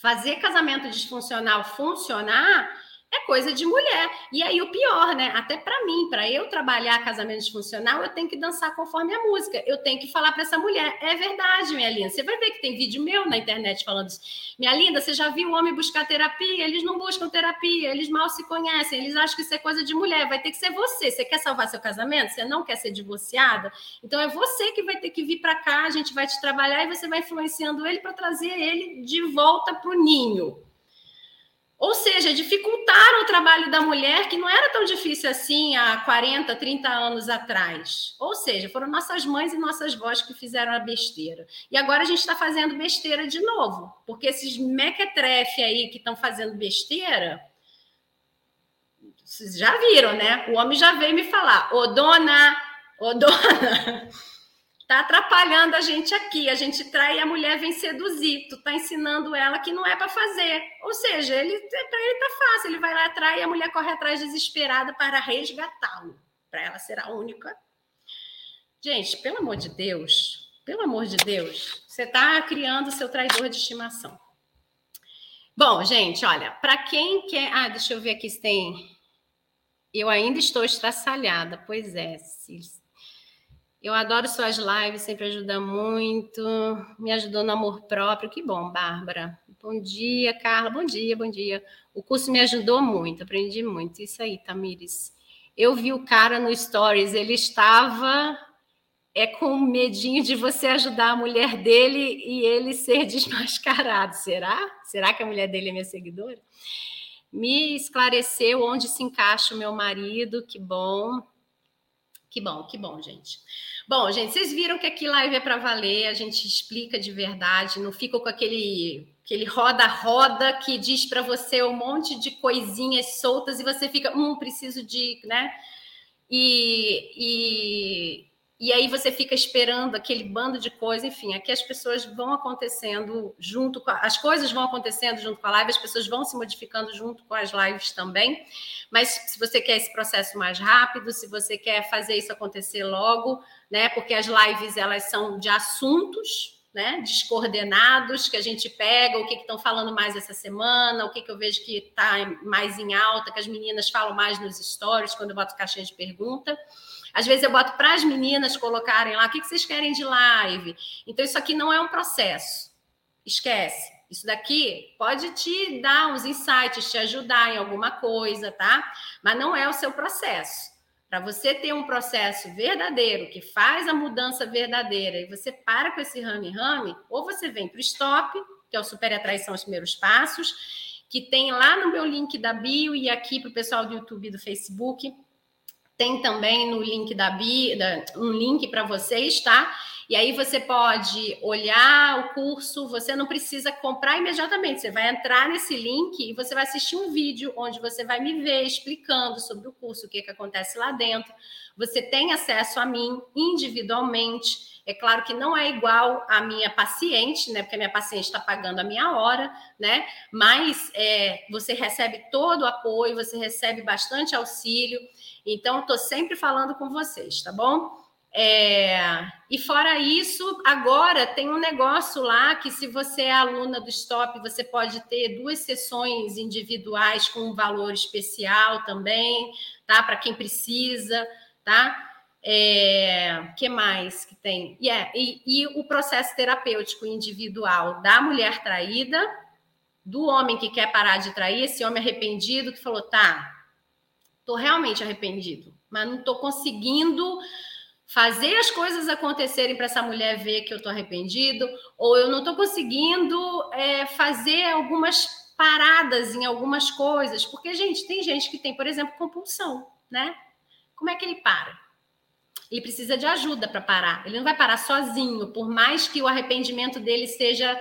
fazer casamento disfuncional funcionar, é coisa de mulher. E aí o pior, né? Até para mim, para eu trabalhar casamento disfuncional, eu tenho que dançar conforme a música. Eu tenho que falar para essa mulher, é verdade, minha linda. Você vai ver que tem vídeo meu na internet falando isso. Minha linda, você já viu o homem buscar terapia? Eles não buscam terapia, eles mal se conhecem, eles acham que isso é coisa de mulher. Vai ter que ser você. Você quer salvar seu casamento? Você não quer ser divorciada? Então é você que vai ter que vir para cá, a gente vai te trabalhar e você vai influenciando ele para trazer ele de volta para o ninho. Seja, dificultaram o trabalho da mulher, que não era tão difícil assim há 40, 30 anos atrás. Ou seja, foram nossas mães e nossas vós que fizeram a besteira. E agora a gente está fazendo besteira de novo, porque esses mequetrefe aí que estão fazendo besteira, vocês já viram, né? O homem já veio me falar, ô dona, ô dona, Tá atrapalhando a gente aqui. A gente trai a mulher vem seduzir. Tu tá ensinando ela que não é para fazer. Ou seja, ele para ele tá fácil. Ele vai lá atrás e a mulher corre atrás desesperada para resgatá-lo, para ela ser a única. Gente, pelo amor de Deus, pelo amor de Deus, você tá criando seu traidor de estimação. Bom, gente, olha, para quem quer, ah, deixa eu ver aqui se tem eu ainda estou estraçalhada. Pois é, Cícero. Eu adoro suas lives, sempre ajuda muito. Me ajudou no amor próprio. Que bom, Bárbara. Bom dia, Carla. Bom dia, bom dia. O curso me ajudou muito, aprendi muito. Isso aí, Tamires. Eu vi o cara no Stories, ele estava é com medinho de você ajudar a mulher dele e ele ser desmascarado. Será? Será que a mulher dele é minha seguidora? Me esclareceu onde se encaixa o meu marido, que bom. Que bom, que bom, gente. Bom, gente, vocês viram que aqui live é para valer, a gente explica de verdade, não fica com aquele aquele roda-roda que diz para você um monte de coisinhas soltas e você fica, hum, preciso de, né? E, e, e aí você fica esperando aquele bando de coisa, enfim, aqui as pessoas vão acontecendo junto com a, as coisas vão acontecendo junto com a live, as pessoas vão se modificando junto com as lives também. Mas se você quer esse processo mais rápido, se você quer fazer isso acontecer logo, né? Porque as lives elas são de assuntos né, descoordenados que a gente pega, o que estão falando mais essa semana, o que, que eu vejo que está mais em alta, que as meninas falam mais nos stories quando eu boto caixinha de pergunta. Às vezes eu boto para as meninas colocarem lá o que, vocês querem de live. Então, isso aqui não é um processo. Esquece. Isso daqui pode te dar uns insights, te ajudar em alguma coisa, tá? Mas não é o seu processo. Para você ter um processo verdadeiro, que faz a mudança verdadeira, e você para com esse rame-rame, ou você vem para o stop, que é o Super Atraição os Primeiros Passos, que tem lá no meu link da bio e aqui para o pessoal do YouTube e do Facebook, tem também no link da bio, um link para vocês, tá? E aí você pode olhar o curso, você não precisa comprar imediatamente, você vai entrar nesse link e você vai assistir um vídeo onde você vai me ver explicando sobre o curso, o que, que acontece lá dentro. Você tem acesso a mim individualmente. É claro que não é igual a minha paciente, né? Porque a minha paciente está pagando a minha hora, né? Mas é, você recebe todo o apoio, você recebe bastante auxílio. Então, estou sempre falando com vocês, tá bom? É, e fora isso, agora tem um negócio lá que, se você é aluna do Stop, você pode ter duas sessões individuais com um valor especial também, tá? Para quem precisa, tá? É, que mais que tem? Yeah, e, e o processo terapêutico individual da mulher traída, do homem que quer parar de trair, esse homem arrependido que falou, tá, Estou realmente arrependido, mas não estou conseguindo fazer as coisas acontecerem para essa mulher ver que eu estou arrependido, ou eu não estou conseguindo é, fazer algumas paradas em algumas coisas, porque, gente, tem gente que tem, por exemplo, compulsão, né? Como é que ele para? Ele precisa de ajuda para parar. Ele não vai parar sozinho, por mais que o arrependimento dele seja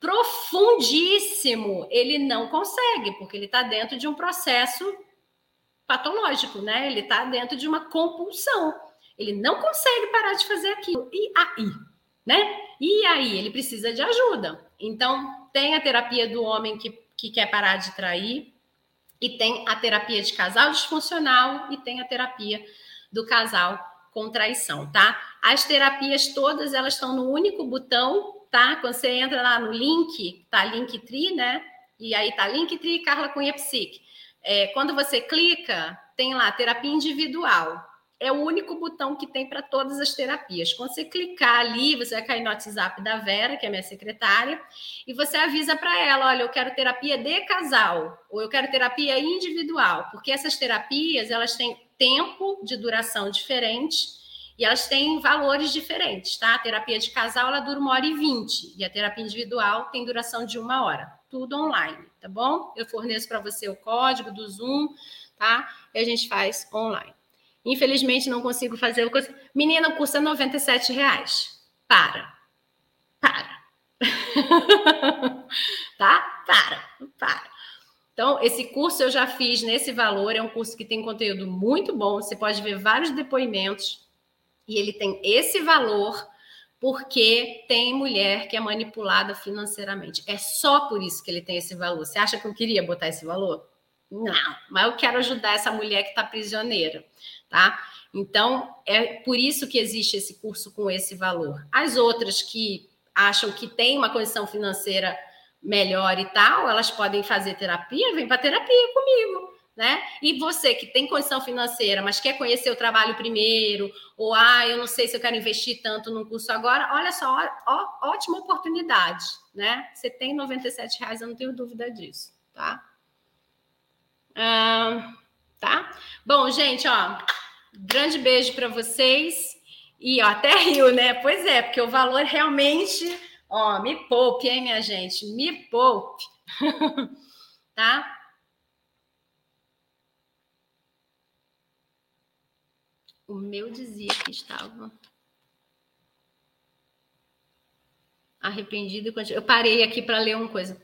profundíssimo, ele não consegue, porque ele está dentro de um processo patológico, né? Ele está dentro de uma compulsão. Ele não consegue parar de fazer aquilo. E aí, né? E aí, ele precisa de ajuda. Então, tem a terapia do homem que, que quer parar de trair, e tem a terapia de casal disfuncional, e tem a terapia do casal com traição, tá? As terapias todas, elas estão no único botão, tá? Quando você entra lá no link, tá Linktree, né? E aí tá Linktree Carla Cunha Psique é, quando você clica, tem lá terapia individual. É o único botão que tem para todas as terapias. Quando você clicar ali, você vai cair no WhatsApp da Vera, que é minha secretária, e você avisa para ela: olha, eu quero terapia de casal, ou eu quero terapia individual, porque essas terapias elas têm tempo de duração diferente e elas têm valores diferentes, tá? A terapia de casal ela dura uma hora e vinte e a terapia individual tem duração de uma hora. Tudo online, tá bom? Eu forneço para você o código do Zoom, tá? E a gente faz online. Infelizmente não consigo fazer o curso. Menina, custa 97 reais. Para. Para. tá? Para. Para. Então, esse curso eu já fiz nesse valor, é um curso que tem conteúdo muito bom, você pode ver vários depoimentos, e ele tem esse valor porque tem mulher que é manipulada financeiramente. É só por isso que ele tem esse valor. Você acha que eu queria botar esse valor? Não, mas eu quero ajudar essa mulher que está prisioneira, tá? Então, é por isso que existe esse curso com esse valor. As outras que acham que tem uma condição financeira melhor e tal, elas podem fazer terapia, vem para terapia comigo né? E você que tem condição financeira, mas quer conhecer o trabalho primeiro, ou ah, eu não sei se eu quero investir tanto num curso agora, olha só, ó, ótima oportunidade, né? Você tem 97 reais, eu não tenho dúvida disso, tá? Ah, tá? Bom, gente, ó, grande beijo para vocês. E ó, até riu, né? Pois é, porque o valor realmente, ó, me poupe, hein, minha gente? Me poupe. tá? O meu dizia que estava arrependido. Eu parei aqui para ler uma coisa.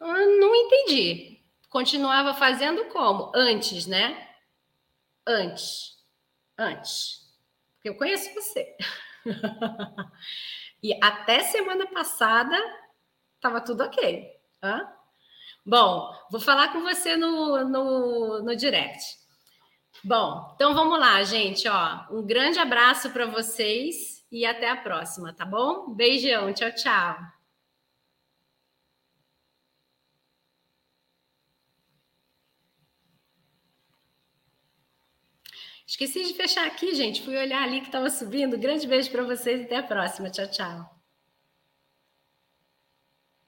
Eu não entendi. Continuava fazendo como? Antes, né? Antes. Antes. Porque eu conheço você. e até semana passada estava tudo ok. Hã? Bom, vou falar com você no, no, no direct. Bom, então vamos lá, gente. Ó, um grande abraço para vocês e até a próxima, tá bom? Beijão, tchau, tchau. Esqueci de fechar aqui, gente. Fui olhar ali que estava subindo. Grande beijo para vocês e até a próxima. Tchau, tchau.